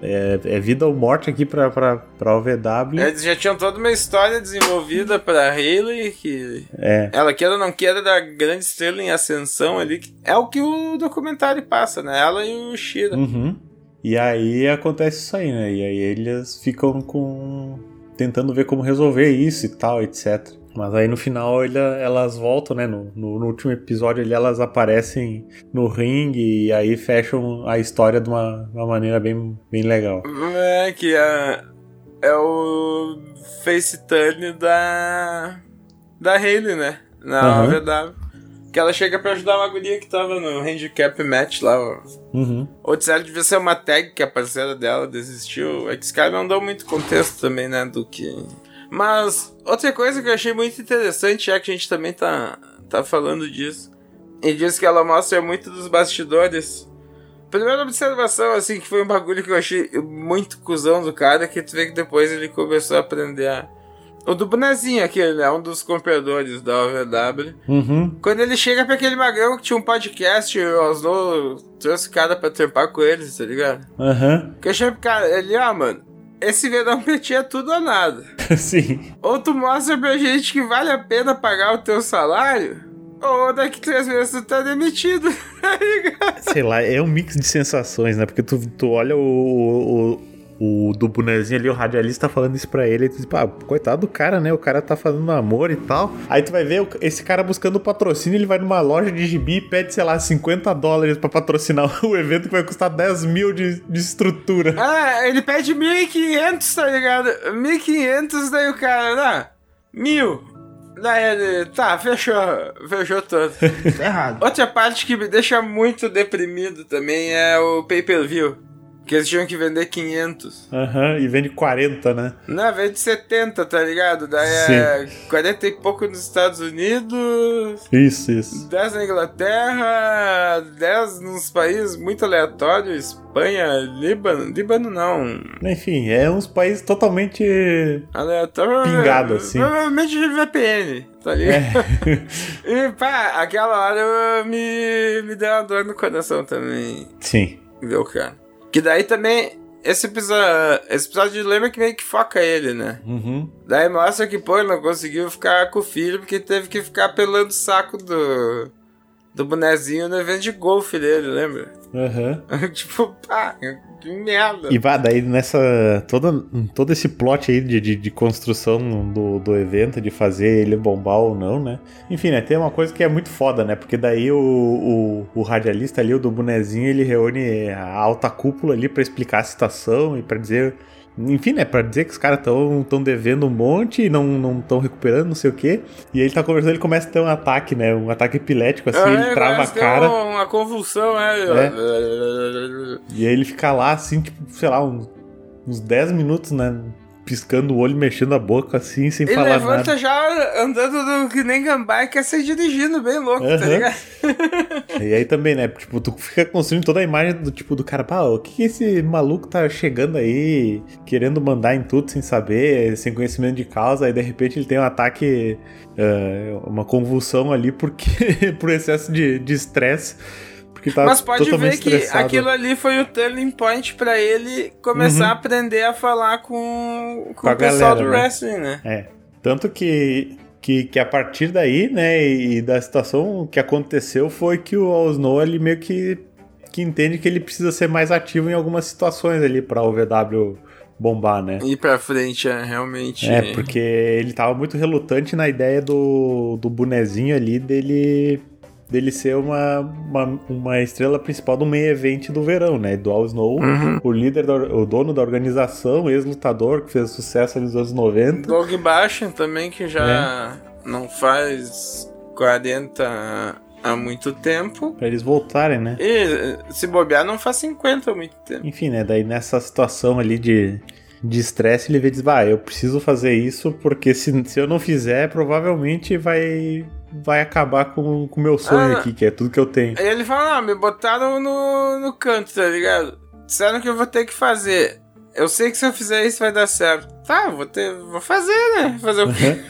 É, é vida ou morte aqui pra, pra, pra OVW. Eles já tinham toda uma história desenvolvida pra Hayley, que É. ela queira ou não queira da grande estrela em ascensão ali. que É o que o documentário passa, né? Ela e o Shira. Uhum. E aí acontece isso aí, né? E aí eles ficam com. tentando ver como resolver isso e tal, etc. Mas aí no final ele- elas voltam, né? No, no- no último episódio ali elas aparecem no ringue e aí fecham a história de uma, uma maneira bem, bem legal. É, que é, é o face turn da. da Hayley, né? Na Aham. OVW. Que ela chega pra ajudar uma guria que tava no handicap match lá. Uhum. Ou disseram que devia ser uma tag que a parceira dela desistiu. É que esse cara não deu muito contexto também, né? Do que. Mas outra coisa que eu achei muito interessante, já que a gente também tá, tá falando disso. E diz que ela mostra muito dos bastidores. Primeira observação, assim, que foi um bagulho que eu achei muito cuzão do cara, que tu vê que depois ele começou a aprender a. O do bonezinho aquele, né? Um dos compradores da OVW. Uhum. Quando ele chega pra aquele magrão que tinha um podcast, o Osno trouxe cara pra trampar com eles, tá ligado? Aham. Que eu achei cara, ele, ah, mano, esse verão ti é tudo ou nada. Sim. Ou tu mostra pra gente que vale a pena pagar o teu salário, ou daqui três meses tu tá demitido, tá ligado? Sei lá, é um mix de sensações, né? Porque tu, tu olha o, o, o do bonezinho ali, o radialista falando isso pra ele, e tu diz, pá, coitado do cara, né? O cara tá fazendo amor e tal. Aí tu vai ver o- esse cara buscando patrocínio, ele vai numa loja de gibi e pede, sei lá, 50 dólares pra patrocinar o evento que vai custar 10 mil de, de estrutura. Ah, ele pede 1.500, tá ligado? 1.500, daí o cara, ah, mil. Daí ele, tá, fechou, fechou todo. Tá errado. Outra parte que me deixa muito deprimido também é o pay-per-view. Que eles tinham que vender 500. Aham, e vende 40, né? Não, vende 70, tá ligado? Daí é 40 e pouco nos Estados Unidos, Isso, isso. 10 na Inglaterra, 10 nos países muito aleatórios, Espanha, Líbano. Líbano não. Enfim, é uns países totalmente. Aleatório. Pingado, assim. Provavelmente de VPN, tá ligado? e pá, aquela hora me, me deu uma dor no coração também. Sim. Viu, cara? Que daí também. Esse episódio, esse episódio lembra que meio que foca ele, né? Uhum. Daí mostra que, pô, ele não conseguiu ficar com o filho porque teve que ficar pelando o saco do. Do bonezinho no evento de golfe dele, lembra? Aham. tipo, pá, que merda. E vá, daí nessa. Todo, todo esse plot aí de, de, de construção do, do evento, de fazer ele bombar ou não, né? Enfim, né? Tem uma coisa que é muito foda, né? Porque daí o, o, o radialista ali, o do bonezinho, ele reúne a alta cúpula ali pra explicar a situação e pra dizer. Enfim, né? Pra dizer que os caras estão tão devendo um monte e não estão recuperando, não sei o quê. E aí ele tá conversando, ele começa a ter um ataque, né? Um ataque epilético, assim, Ah, ele é, trava a cara. é Uma convulsão, é. E aí ele fica lá, assim, tipo, sei lá, uns, uns 10 minutos, né? Piscando o olho, mexendo a boca, assim, sem Ele falar levanta nada. já andando do, que nem gambá e quer sair dirigindo, bem louco, tá Aham. ligado? E aí também, né? Tipo, tu fica construindo toda a imagem do tipo do cara, pá, o que, que esse maluco tá chegando aí, querendo mandar em tudo sem saber, sem conhecimento de causa, aí de repente ele tem um ataque, é, uma convulsão ali porque por excesso de estresse. Porque tá Mas pode totalmente ver que estressado. aquilo ali foi o turning point pra ele começar Uhum. a aprender a falar com, com, Com o pessoal galera, do né? wrestling, né? É. Tanto que, que, que a partir daí, né, e da situação que aconteceu foi que o Snow ele meio que, que entende que ele precisa ser mais ativo em algumas situações ali pra o VW bombar, né? Ir pra frente, é realmente. É, porque ele tava muito relutante na ideia do, do bonezinho ali dele dele ser uma, uma, uma estrela principal do main event do verão, né? Do All Snow, o líder, da, o dono da organização, ex-lutador, que fez sucesso ali nos anos 90. Doug Baixa também, que já não faz 40 há muito tempo. Pra eles voltarem, né? E se bobear, não faz 50 há muito tempo. Enfim, né? Daí nessa situação ali de de estresse, ele vê e diz, vai, eu preciso fazer isso, porque se, se eu não fizer, provavelmente vai vai acabar com o meu sonho Ah. aqui, que é tudo que eu tenho. Aí ele fala, não, me botaram no, no canto, tá ligado? Disseram que eu vou ter que fazer. Eu sei que se eu fizer isso vai dar certo. Tá, vou ter. Vou fazer, né? Fazer o quê?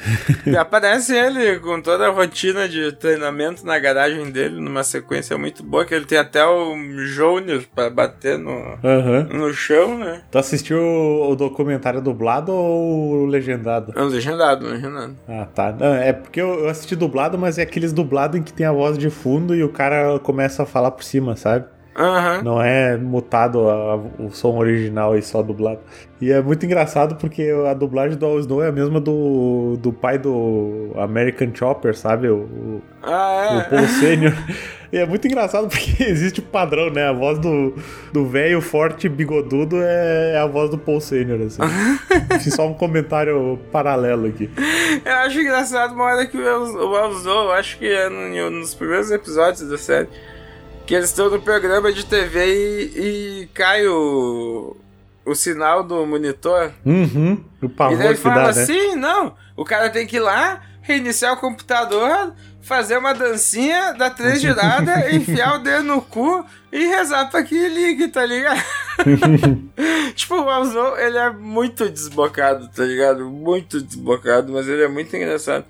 e aparece ele com toda a rotina de treinamento na garagem dele, numa sequência muito boa, que ele tem até o Júnior pra bater no, Aham. no chão, né? Tu assistiu o documentário dublado ou o legendado? É um legendado, legendado. Ah, tá. Não, é porque eu eu assisti dublado, mas é aqueles dublado em que tem a voz de fundo e o cara começa a falar por cima, sabe? Aham. Não é mutado a- o som original e só dublado. E é muito engraçado porque a dublagem do All Snow é a mesma do, do pai do American Chopper, sabe? O, o, Ah, o é. Paul Senior. E é muito engraçado porque existe o padrão, né? A voz do do velho forte bigodudo é, é a voz do Paul Senior, assim. Fiz só um comentário paralelo aqui. Eu acho engraçado uma hora que o o Elzou, eu acho que é no- nos primeiros episódios da série, que eles estão no programa de TV e, e cai o, o sinal do monitor. Uhum. O e pavor daí ele que fala dá, né? assim, não, o cara tem que ir lá, reiniciar o computador, fazer uma dancinha, dar três giradas, enfiar o dedo no cu e rezar pra que ligue, tá ligado? tipo, o Elzou, ele é muito desbocado, tá ligado? Muito desbocado, mas ele é muito engraçado.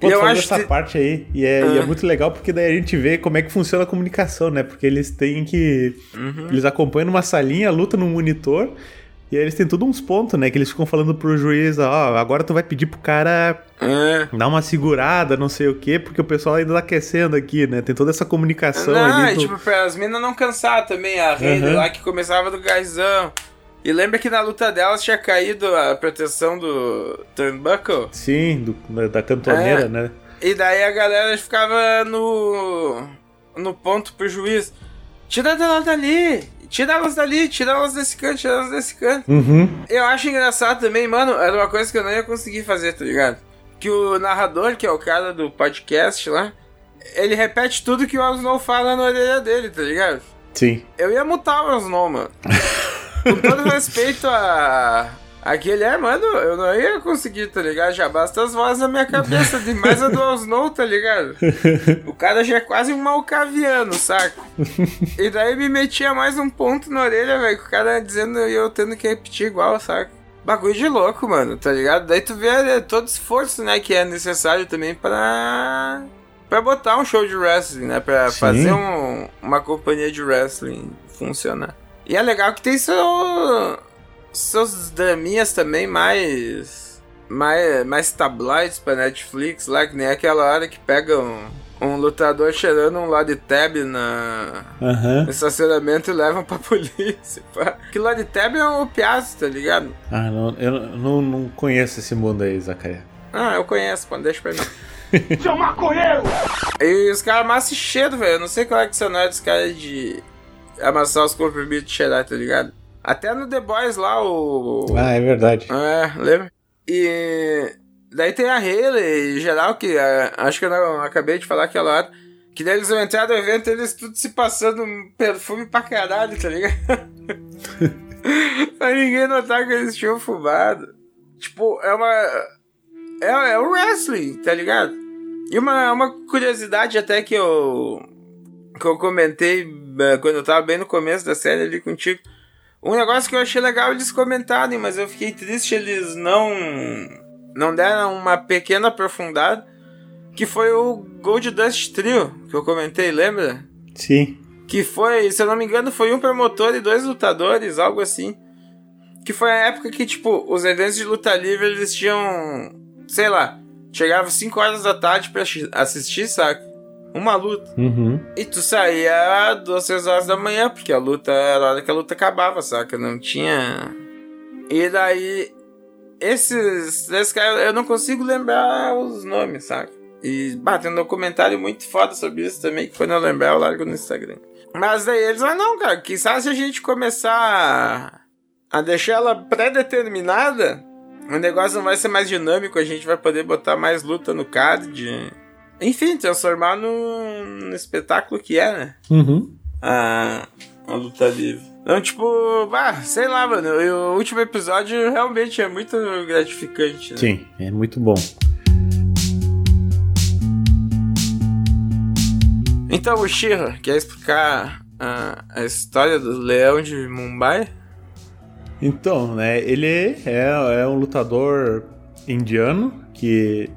Pô, tu eu acho dessa que- parte aí, e é, e é Ah. muito legal porque daí a gente vê como é que funciona a comunicação, né? Porque eles têm que. Uhum. Eles acompanham numa salinha, luta no monitor, e aí eles têm todos uns pontos, né? Que eles ficam falando pro juiz, ó, agora tu vai pedir pro cara É. dar uma segurada, não sei o quê, porque o pessoal ainda tá aquecendo aqui, né? Tem toda essa comunicação Não, ali. e, do- tipo, pra as minas não cansar também, a Rede Uhum. lá que começava do gazão. E lembra que na luta delas tinha caído a proteção do turnbuckle? Sim, do- da- cantoneira, É. né? E daí a galera ficava no. no ponto pro juiz. Tira elas dali! Tira elas dali, tira elas desse canto, tira elas desse canto. Uhum. Eu acho engraçado também, mano, era uma coisa que eu não ia conseguir fazer, tá ligado? Que o narrador, que é o cara do podcast lá, ele repete tudo que o Osnow fala na orelha dele, tá ligado? Sim. Eu ia mutar o Osnow, mano. Com todo respeito a. Aquele é, mano, eu não ia conseguir, tá ligado? Já basta as vozes na minha cabeça, de mais a do Osnow, tá ligado? O cara já é quase um malcaviano, saca? E daí me metia mais um ponto na orelha, velho, com o cara dizendo e eu tendo que repetir igual, saca? Bagulho de louco, mano, tá ligado? Daí tu vê é, todo esforço, né, que é necessário também pra. pra botar um show de wrestling, né? Pra Sim. fazer um- uma companhia de wrestling funcionar. E é legal que tem seu, seus draminhas também mais. mais, mais tabloides pra Netflix lá, que nem aquela hora que pega um, um lutador cheirando um Loditab na. Aham. no estacionamento e levam pra polícia. pá. Que Loditab é um opiáceo, tá ligado? Ah, não, eu não, não conheço esse mundo aí, Zacaria. Ah, eu conheço, pô, deixa pra mim. Seu maconheiro! E os caras amassam cheiro, velho. Eu não sei qual é que são nós dos caras de amassar os comprimidos de cheirar, tá ligado? Até no The Boys lá, o. Ah, é verdade. É, lembra? E. Daí tem a Hayley e geral, que é, acho que eu não acabei de falar aquela hora. Que daí eles vão entrar no evento eles tudo se passando um perfume pra caralho, tá ligado? pra ninguém notar que eles tinham fumado. Tipo, é uma. É, é o wrestling, tá ligado? E uma, uma curiosidade até que eu. Que eu comentei eh, quando eu tava bem no começo da série ali contigo. Um negócio que eu achei legal eles comentarem, mas eu fiquei triste eles não. não deram uma pequena aprofundada. Que foi o Gold Dust Trio, que eu comentei, lembra? Sim. Que foi, se eu não me engano, foi um promotor e dois lutadores, algo assim. Que foi a época que, tipo, os eventos de luta livre eles tinham. sei lá, chegavam 5 horas da tarde pra chi- assistir, saca? Uma luta. Uhum. E tu saía duas, três horas da manhã, porque a luta era a hora que a luta acabava, saca? Não tinha. E daí. Esses três caras, eu não consigo lembrar os nomes, saca? E bah, tem um documentário muito foda sobre isso também, que quando eu lembrar eu largo no Instagram. Mas daí eles, ah não, cara, quem sabe se a gente começar a deixar ela pré-determinada, o negócio não vai ser mais dinâmico, a gente vai poder botar mais luta no card. Enfim, transformar no, no espetáculo que é, né? Uhum. A, a luta livre. Então, tipo, bah, sei lá, mano. O último episódio realmente é muito gratificante. Né? Sim, é muito bom. Então, o Shira, quer explicar a, a história do leão de Mumbai? Então, né, ele é, é um lutador indiano que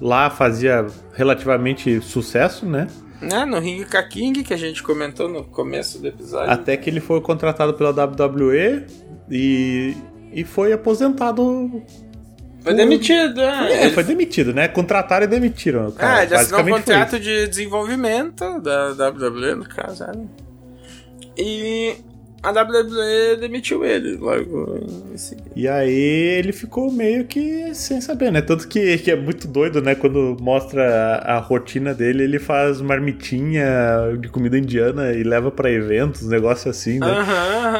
lá fazia relativamente sucesso, né? Né, no Ring King, que a gente comentou no começo do episódio. Até que ele foi contratado pela WWE e, e foi aposentado. Foi demitido, né? É, foi demitido, né? Contrataram e demitiram. o Cara. Ah, ele assinou um contrato de desenvolvimento da WWE, no caso. né? E a WWE demitiu ele logo. E aí ele ficou meio que sem saber, né? Tanto que, que é muito doido, né? Quando mostra a, a rotina dele, ele faz marmitinha de comida indiana e leva pra eventos, negócio assim, né?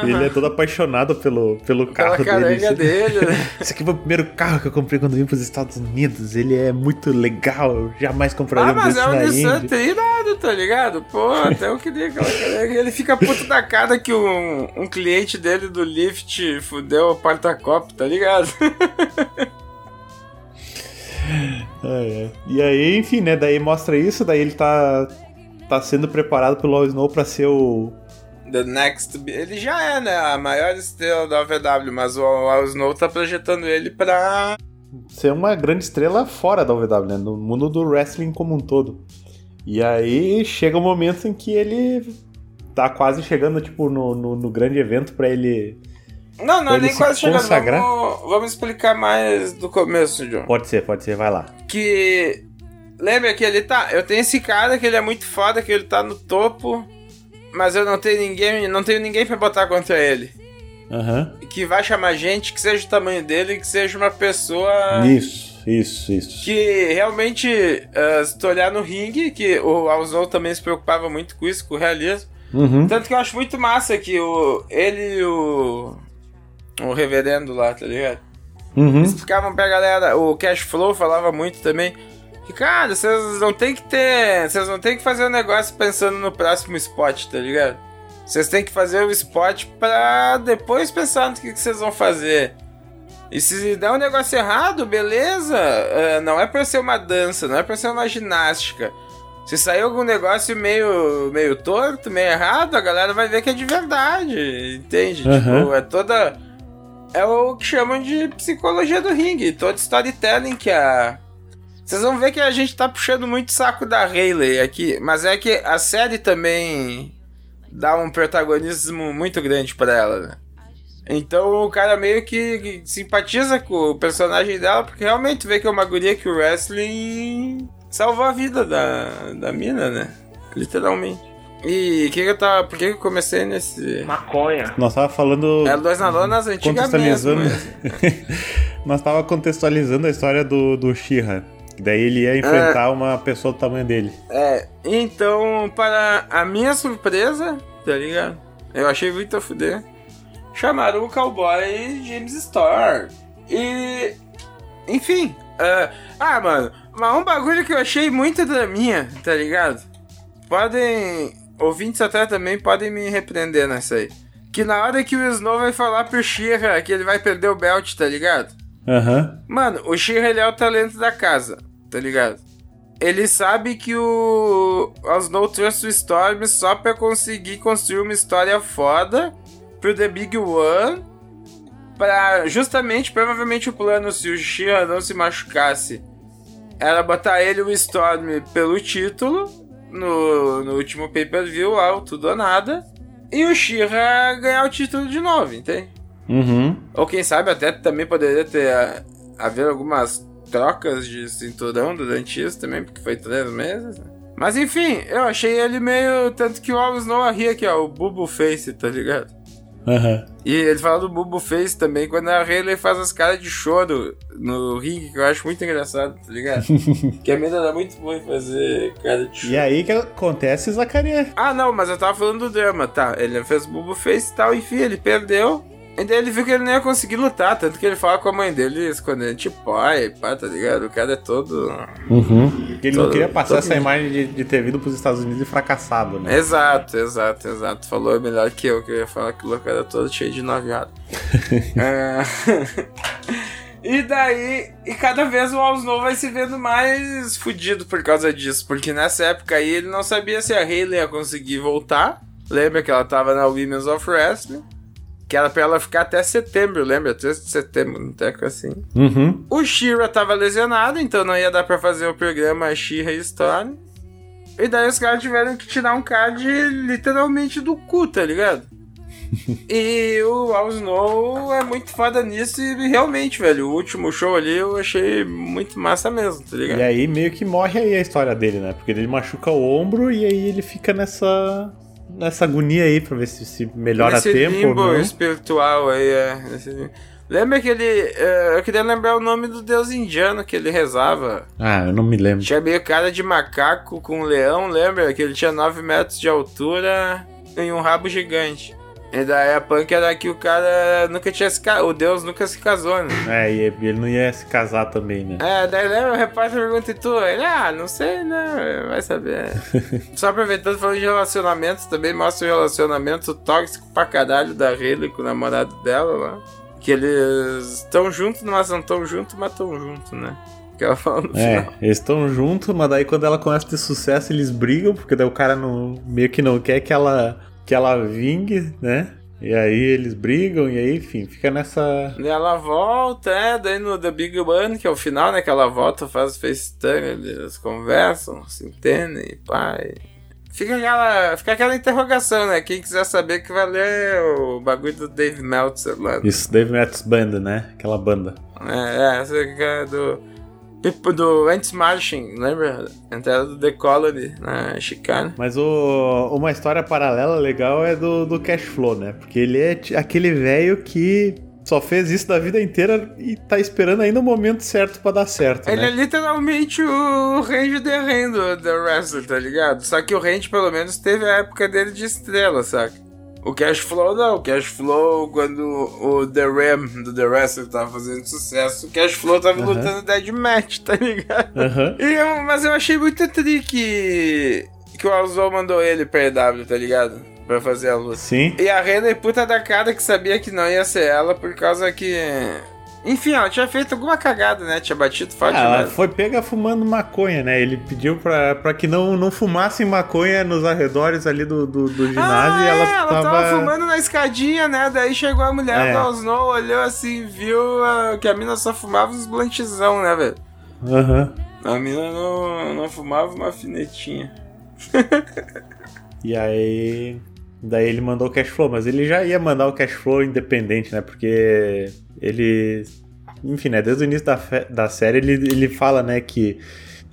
Ele é todo apaixonado pelo, pelo carro dele. Esse- dele, né? Esse aqui foi o primeiro carro que eu comprei quando vim pros Estados Unidos. Ele é muito legal. Eu jamais compraria Ah, um mas é um Nissan treinado, tá ligado? Pô, até eu queria aquela carenga. Ele fica puto da cara que um, um cliente dele do Lyft fudeu o porta-copo, tá ligado? É, é. E aí, enfim, né? Daí mostra isso, daí ele tá, tá sendo preparado pelo All Snow pra ser o. The Next... Ele já é, né? A maior estrela da OVW, mas o Al Snow tá projetando ele pra... ser uma grande estrela fora da OVW, né? No mundo do wrestling como um todo. E aí chega o momento em que ele tá quase chegando, tipo, no, no, no grande evento pra ele. Não, não, nem se quase chegando. Vamos, vamos explicar mais do começo, John. Pode ser, pode ser, vai lá. que lembra que ele tá, eu tenho esse cara que ele é muito foda, que ele tá no topo, mas eu não tenho ninguém, não tenho ninguém pra botar contra ele. Aham. Que vai chamar gente que seja o tamanho dele, que seja uma pessoa Isso, isso, isso. que realmente, ah, se tu olhar no ringue, que o Alzou também se preocupava muito com isso, com o realismo. Uhum. Tanto que eu acho muito massa que o ele e o o reverendo lá, tá ligado? Uhum. explicavam pra galera, o Cash Flow falava muito também, que, cara, vocês não tem que ter. Vocês não tem que fazer o negócio pensando no próximo spot, tá ligado? Vocês têm que fazer o spot pra depois pensar no que, vocês vão fazer. E se der um negócio errado, beleza, é, não é pra ser uma dança, não é pra ser uma ginástica. Se sair algum negócio meio, meio torto, meio errado, a galera vai ver que é de verdade, entende? Aham. Tipo, é toda. É o que chamam de psicologia do ringue, todo storytelling que a. Vocês vão ver que a gente tá puxando muito saco da Hayley aqui, mas é que a série também dá um protagonismo muito grande pra ela, né? Então o cara meio que que simpatiza com o personagem dela, porque realmente vê que é uma guria que o wrestling salvou a vida da, da mina, né? Literalmente. E que que eu tava. Por que que eu comecei nesse. Maconha. Nós tava falando. Era dois na lona nas antigas mesmo. contextualizando. Nós tava contextualizando a história do, do Shira. Daí ele ia enfrentar uma pessoa do tamanho dele. É, então, para a minha surpresa, tá ligado? Eu achei muito a fuder. Chamaram o cowboy James Storr. E. Enfim. ah, ah, mano. Mas um bagulho que eu achei muito da minha, tá ligado? Podem. Ouvintes até também podem me repreender nessa aí. Que na hora que o Snow vai falar pro Shira que ele vai perder o belt, tá ligado? Aham. Mano, o Shira ele é o talento da casa, tá ligado? Ele sabe que o Snow trouxe o Storm só pra conseguir construir uma história foda pro The Big One. Pra justamente, provavelmente o plano, se o Shira não se machucasse, era botar ele e o Storm pelo título no, no último pay-per-view lá, o Tudo ou Nada. E o Shira ganhar o título de novo, entende? Uhum. Ou quem sabe até também poderia ter a- haver algumas trocas de cinturão durante isso também, porque foi três meses. né? Mas enfim, eu achei ele meio. Tanto que o Al Snow ri aqui, ó, o Bubu Face, tá ligado? Aham. E ele fala do Bubu Face também, quando a Hayley faz as caras de choro no ringue, que eu acho muito engraçado, tá ligado? que a mina era muito boa em fazer cara de choro. E aí que acontece, Zacarias? Ah, não, mas eu tava falando do drama, tá? Ele fez Bubu Face e tal, enfim, ele perdeu. E daí ele viu que ele não ia conseguir lutar, tanto que ele fala com a mãe dele escondendo tipo pai, pá, tá ligado? O cara é todo. Uhum. Ele não Todo- queria passar todo- essa imagem de, de ter vindo pros Estados Unidos e fracassado, né? Exato, exato, exato. Falou melhor que eu, que eu ia falar que o louco era todo cheio de noviado. É. E daí, e cada vez o All Snow vai se vendo mais fudido por causa disso. Porque nessa época aí ele não sabia se a Hayley ia conseguir voltar. Lembra que ela tava na Women's of Wrestling? Que era pra ela ficar até setembro, lembra? 3 de setembro, um teco assim. Uhum. O Shira tava lesionado, então não ia dar pra fazer o programa Shira Story. E daí os caras tiveram que tirar um card literalmente do cu, tá ligado? e o Al Snow é muito foda nisso e realmente, velho, o último show ali eu achei muito massa mesmo, tá ligado? E aí meio que morre aí a história dele, né? Porque ele machuca o ombro e aí ele fica nessa nessa agonia aí pra ver se, se melhora a Nesse tempo ou limbo não. espiritual aí, é. Lembra aquele. eh, eu queria lembrar o nome do deus indiano que ele rezava. Ah, eu não me lembro. Tinha meio cara de macaco com um leão, lembra? Que ele tinha 9 metros de altura e um rabo gigante. E daí a punk era que o cara nunca tinha se casado. O deus nunca se casou, né? É, e ele não ia se casar também, né? É, daí lembra, o repórter pergunta e tu, ele, ah, não sei, né? Vai saber. Só aproveitando falando de relacionamentos, também mostra o relacionamento tóxico pra caralho da Hayley com o namorado dela lá. Que eles estão juntos, mas não estão juntos, mas estão juntos, né? Que ela fala no É, final. eles estão juntos, mas daí quando ela começa a ter sucesso, eles brigam, porque daí o cara não, meio que não quer que ela, que ela vingue, né? E aí eles brigam, e aí, enfim, fica nessa. E ela volta, é, daí no The Big One, que é o final, né? Que ela volta, faz o FaceTime, eles conversam, se entendem, e Fica aquela, fica aquela interrogação, né? Quem quiser saber que vai ler o bagulho do Dave Meltzer lá. Isso, Dave Matthews Band, né? Aquela banda. É, é, é do. Tipo do Anti-Marching, lembra? Entrada do The Colony na Chicago. Mas o, uma história paralela legal é do, do Cash Flow, né? Porque ele é aquele velho que só fez isso da vida inteira e tá esperando ainda o momento certo pra dar certo, Ele né? é literalmente o Range The Rain do The Wrestler, tá ligado? Só que o Range, pelo menos, teve a época dele de estrela, saca? O Cash Flow não, o Cash Flow, quando o The Ram do The Wrestler tava fazendo sucesso, o Cash Flow tava Aham. lutando Dead Match, tá ligado? E eu- mas eu achei muito tri que, que o Alzol mandou ele pra EW, tá ligado? Pra fazer a luta. Sim. E a Hayley puta da cara que sabia que não ia ser ela por causa que. Enfim, ela tinha feito alguma cagada, né? Tinha batido forte Ah, ela foi pega fumando maconha, né? Ele pediu pra, pra que não, não fumassem maconha nos arredores ali do, do, do ginásio ah, e ela é, ela tava. fumando na escadinha, né? Daí chegou a mulher É. do olhou assim, viu ah, que a mina só fumava uns blantzão, né, velho? Aham. A mina não, não fumava uma finetinha. E aí. Daí ele mandou o cash flow, mas ele já ia mandar o cash flow independente, né? Porque ele. Enfim, né? Desde o início da, da série ele, ele fala, né, que,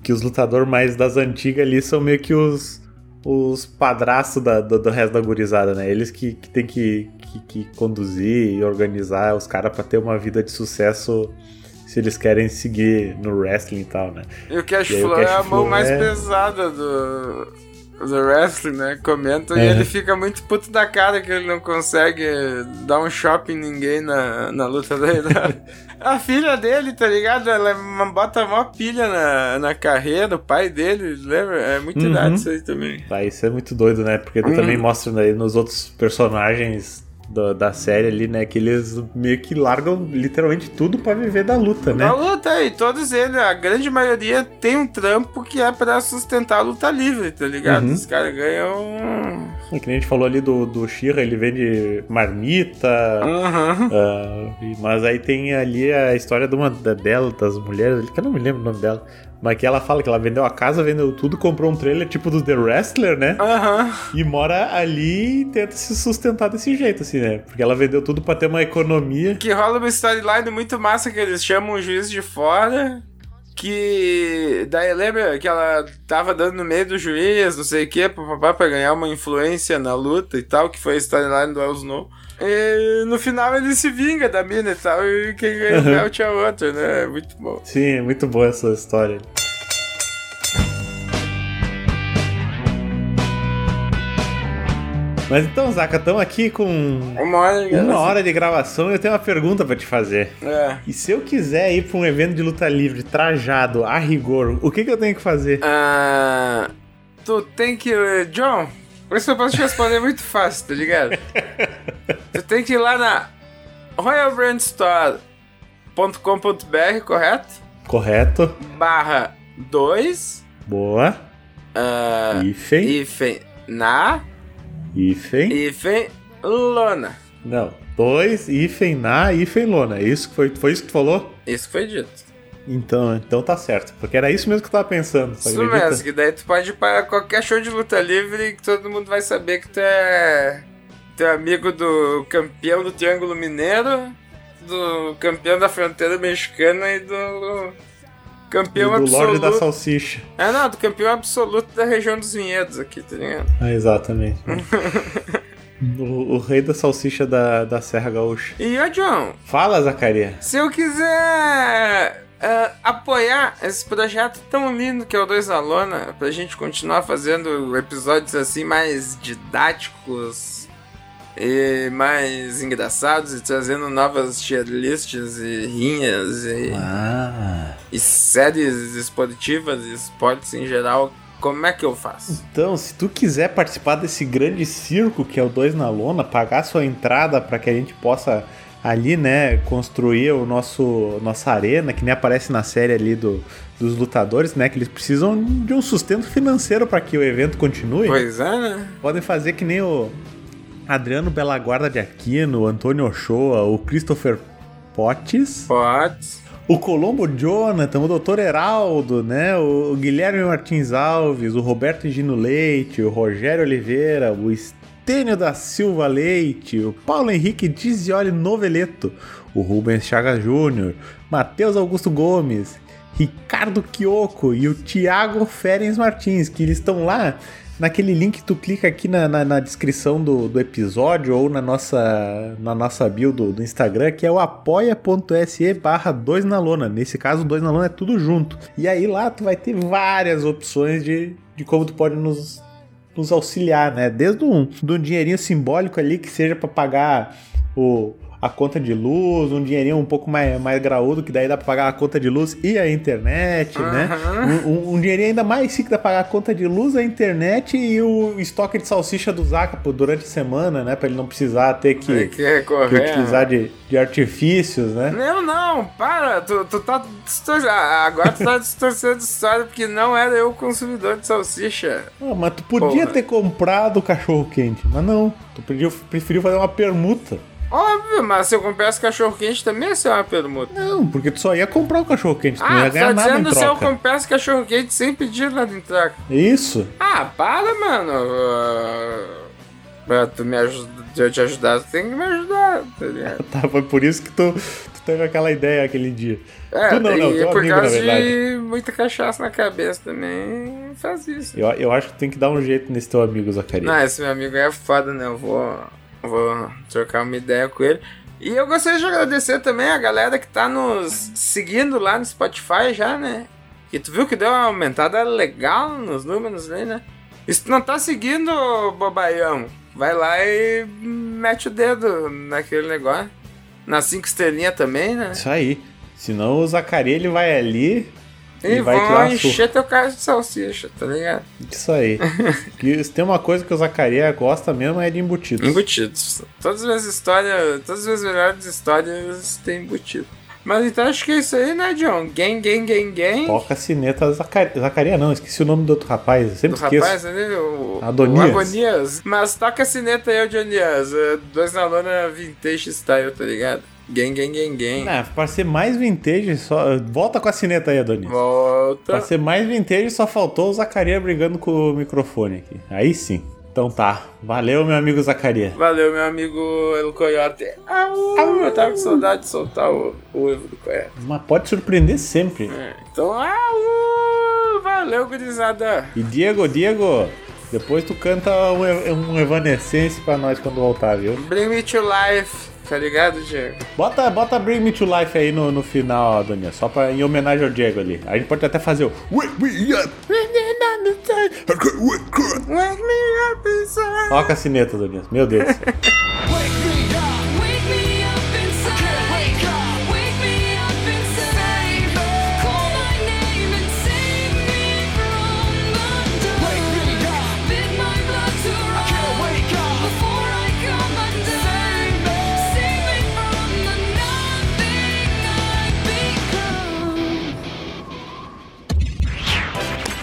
que os lutadores mais das antigas ali são meio que os. Os padraços da, do, do resto da gurizada, né? Eles que, que tem que, que, que conduzir e organizar os caras pra ter uma vida de sucesso se eles querem seguir no wrestling e tal, né? E o Cash Flow é a mão mais é- pesada do, do wrestling, né? Comenta e É. ele fica muito puto da cara que ele não consegue dar um shopping em ninguém na, na luta dele. a filha dele, tá ligado? Ela é bota a maior pilha na, na carreira, o pai dele, lembra? É muito Uhum. idade isso aí também. Tá, isso é muito doido, né? Porque ele Hum. também mostra aí nos outros personagens do- da série ali, né? Que eles meio que largam literalmente tudo pra viver da luta, né? Na luta, e todos eles, a grande maioria tem um trampo que é pra sustentar a luta livre, tá ligado? Uhum. Os caras ganham. É Que nem a gente falou ali do, do Shira, ele vende marmita. Uhum. e- mas aí tem ali a história de uma da- dela, das mulheres, ali, que eu não me lembro o nome dela. Mas que ela fala que ela vendeu a casa, vendeu tudo, comprou um trailer tipo do The Wrestler, né? Aham. E mora ali e tenta se sustentar desse jeito, assim, né? Porque ela vendeu tudo pra ter uma economia. Que rola uma storyline muito massa que eles chamam o juiz de fora. Que. Daí lembra que ela tava dando no meio do juiz, não sei o que, pro papai pra ganhar uma influência na luta e tal, que foi a storyline do El Snow. E no final ele se vinga da mina e tal, e quem ganha o é a outra, né? Muito bom. Sim, é muito boa essa história. Mas então, Zaka, estamos aqui com Uma hora de uma gravação. hora de gravação e eu tenho uma pergunta pra te fazer. É. E se eu quiser ir pra um evento de luta livre trajado a rigor, o que, que eu tenho que fazer? Ah, tu tem que. John, por isso eu posso te responder muito fácil, tá ligado? tu tem que ir lá na royalbrandstore.com.br, correto? Correto. Barra 2 Boa. uh, Hífen. hífen na Hífen. hífen lona. Não. Dois, hífen na, hífen lona. É Isso que foi, foi isso que tu falou? Isso foi dito. Então, então tá certo. Porque era isso mesmo que eu tava pensando. Isso mesmo, que daí tu pode ir para qualquer show de luta livre que todo mundo vai saber que tu é, tu é amigo do campeão do Triângulo Mineiro, do campeão da fronteira mexicana e do campeão do Lorde absoluto. da Salsicha. É, não, do campeão absoluto da região dos vinhedos aqui, tá ligado? Ah, exatamente. o, o rei da salsicha da, da Serra Gaúcha. E ô John, Fala, Zacaria. se eu quiser ah, apoiar esse projeto tão lindo que é o Dois na Lona, pra gente continuar fazendo episódios assim mais didáticos e mais engraçados e trazendo novas tier lists e rinhas e, Ah. e séries esportivas e esportes em geral, como é que eu faço? Então, se tu quiser participar desse grande circo que é o Dois na Lona, pagar sua entrada para que a gente possa ali, né, construir o nosso nossa arena, que nem aparece na série ali do, dos lutadores, né, que eles precisam de um sustento financeiro para que o evento continue. Pois é, né? Podem fazer que nem o Adriano Belaguarda de Aquino, Antônio Ochoa, o Christopher Potts, Pode. o Colombo Jonathan, o Dr. Heraldo, né? O Guilherme Martins Alves, o Roberto Gino Leite, o Rogério Oliveira, o Estênio da Silva Leite, o Paulo Henrique Dizioli Noveleto, o Rubens Chagas Júnior, Matheus Augusto Gomes, Ricardo Quioco e o Thiago Ferens Martins, que eles estão lá naquele link que tu clica aqui na, na, na descrição do, do episódio ou na nossa, na nossa bio do, do Instagram, que é o apoia.se barra 2 na lona. Nesse caso, 2 na lona é tudo junto. E aí lá tu vai ter várias opções de, de como tu pode nos, nos auxiliar, né? Desde um, de um dinheirinho simbólico ali que seja para pagar o, a conta de luz, um dinheirinho um pouco mais, mais graúdo, que daí dá pra pagar a conta de luz e a internet, né? Um, um- um dinheirinho ainda mais chique dá pra pagar a conta de luz, a internet e o estoque de salsicha do Zaca durante a semana, né? Pra ele não precisar ter que, Tem que que recorrer. utilizar de, de artifícios, né? Não, não, para, tu, tu tá distorcendo. Agora tu tá distorcendo a história porque não era eu o consumidor de salsicha. Ah, mas tu podia Porra. ter comprado o cachorro quente, mas não. Tu preferiu, preferiu fazer uma permuta. Óbvio, mas se eu comprasse cachorro quente também ia ser uma permuta. Não, porque tu só ia comprar o cachorro quente, tu não Ah, ia tu ganhar tá nada em dizendo se eu comprasse cachorro quente sem pedir nada em troca. Isso. Ah, para, mano. Ah, Pra tu me ajudar, eu te ajudar, tu tem que me ajudar, tá ligado? Tá, foi por isso que tu, tu teve aquela ideia aquele dia. É, tu não, não, e teu por amigo, causa de muita cachaça na cabeça também faz isso. Eu, eu acho que tem que dar um jeito nesse teu amigo, Zacarias. Não, esse meu amigo é foda, né? Eu vou, vou trocar uma ideia com ele. E eu gostaria de agradecer também a galera que tá nos seguindo lá no Spotify já, né? E tu viu que deu uma aumentada legal nos números né? E se tu não tá seguindo, bobaião, vai lá e mete o dedo naquele negócio. Nas cinco estrelinhas também, né? Isso aí. Senão o Zacarias ele vai ali E, e vai vão encher teu carro de salsicha, tá ligado? Isso aí. que se tem uma coisa que o Zacarias gosta mesmo é de embutidos. Embutidos. Todas as minhas histórias, todas as minhas melhores histórias têm embutido. Mas então acho que é isso aí, né, John? Gang, gang, gang, gang. Toca a sineta Zacarias. Zacarias não, esqueci o nome do outro rapaz. eu Do Sempre esqueço. rapaz ali, o, Adonias. o Agonias. Mas toca a sineta aí, Adonias. É, Dois na lona vintage style, tá ligado? Gang, gang, gang, gang. Ah, pra ser mais vintage, só. Volta com a sineta aí, Adonis. Volta. Pra ser mais vintage, só faltou o Zacarias brigando com o microfone aqui. Aí sim. Então tá. Valeu, meu amigo Zacarias. Valeu, meu amigo El Coyote. Au, eu tava com saudade de soltar o, o Evo do Coyote. Mas pode surpreender sempre. É, então, au, valeu, gurizada. E Diego, Diego, depois tu canta um, um Evanescence pra nós quando voltar, viu? Bring me to life. Tá ligado, Diego? Bota, bota Bring Me to Life aí no, no final, Doninha, só pra, em homenagem ao Diego ali. A gente pode até fazer o Wake Me Up! Wake me up. Ó a cacineta, Doninha. Meu Deus. do céu.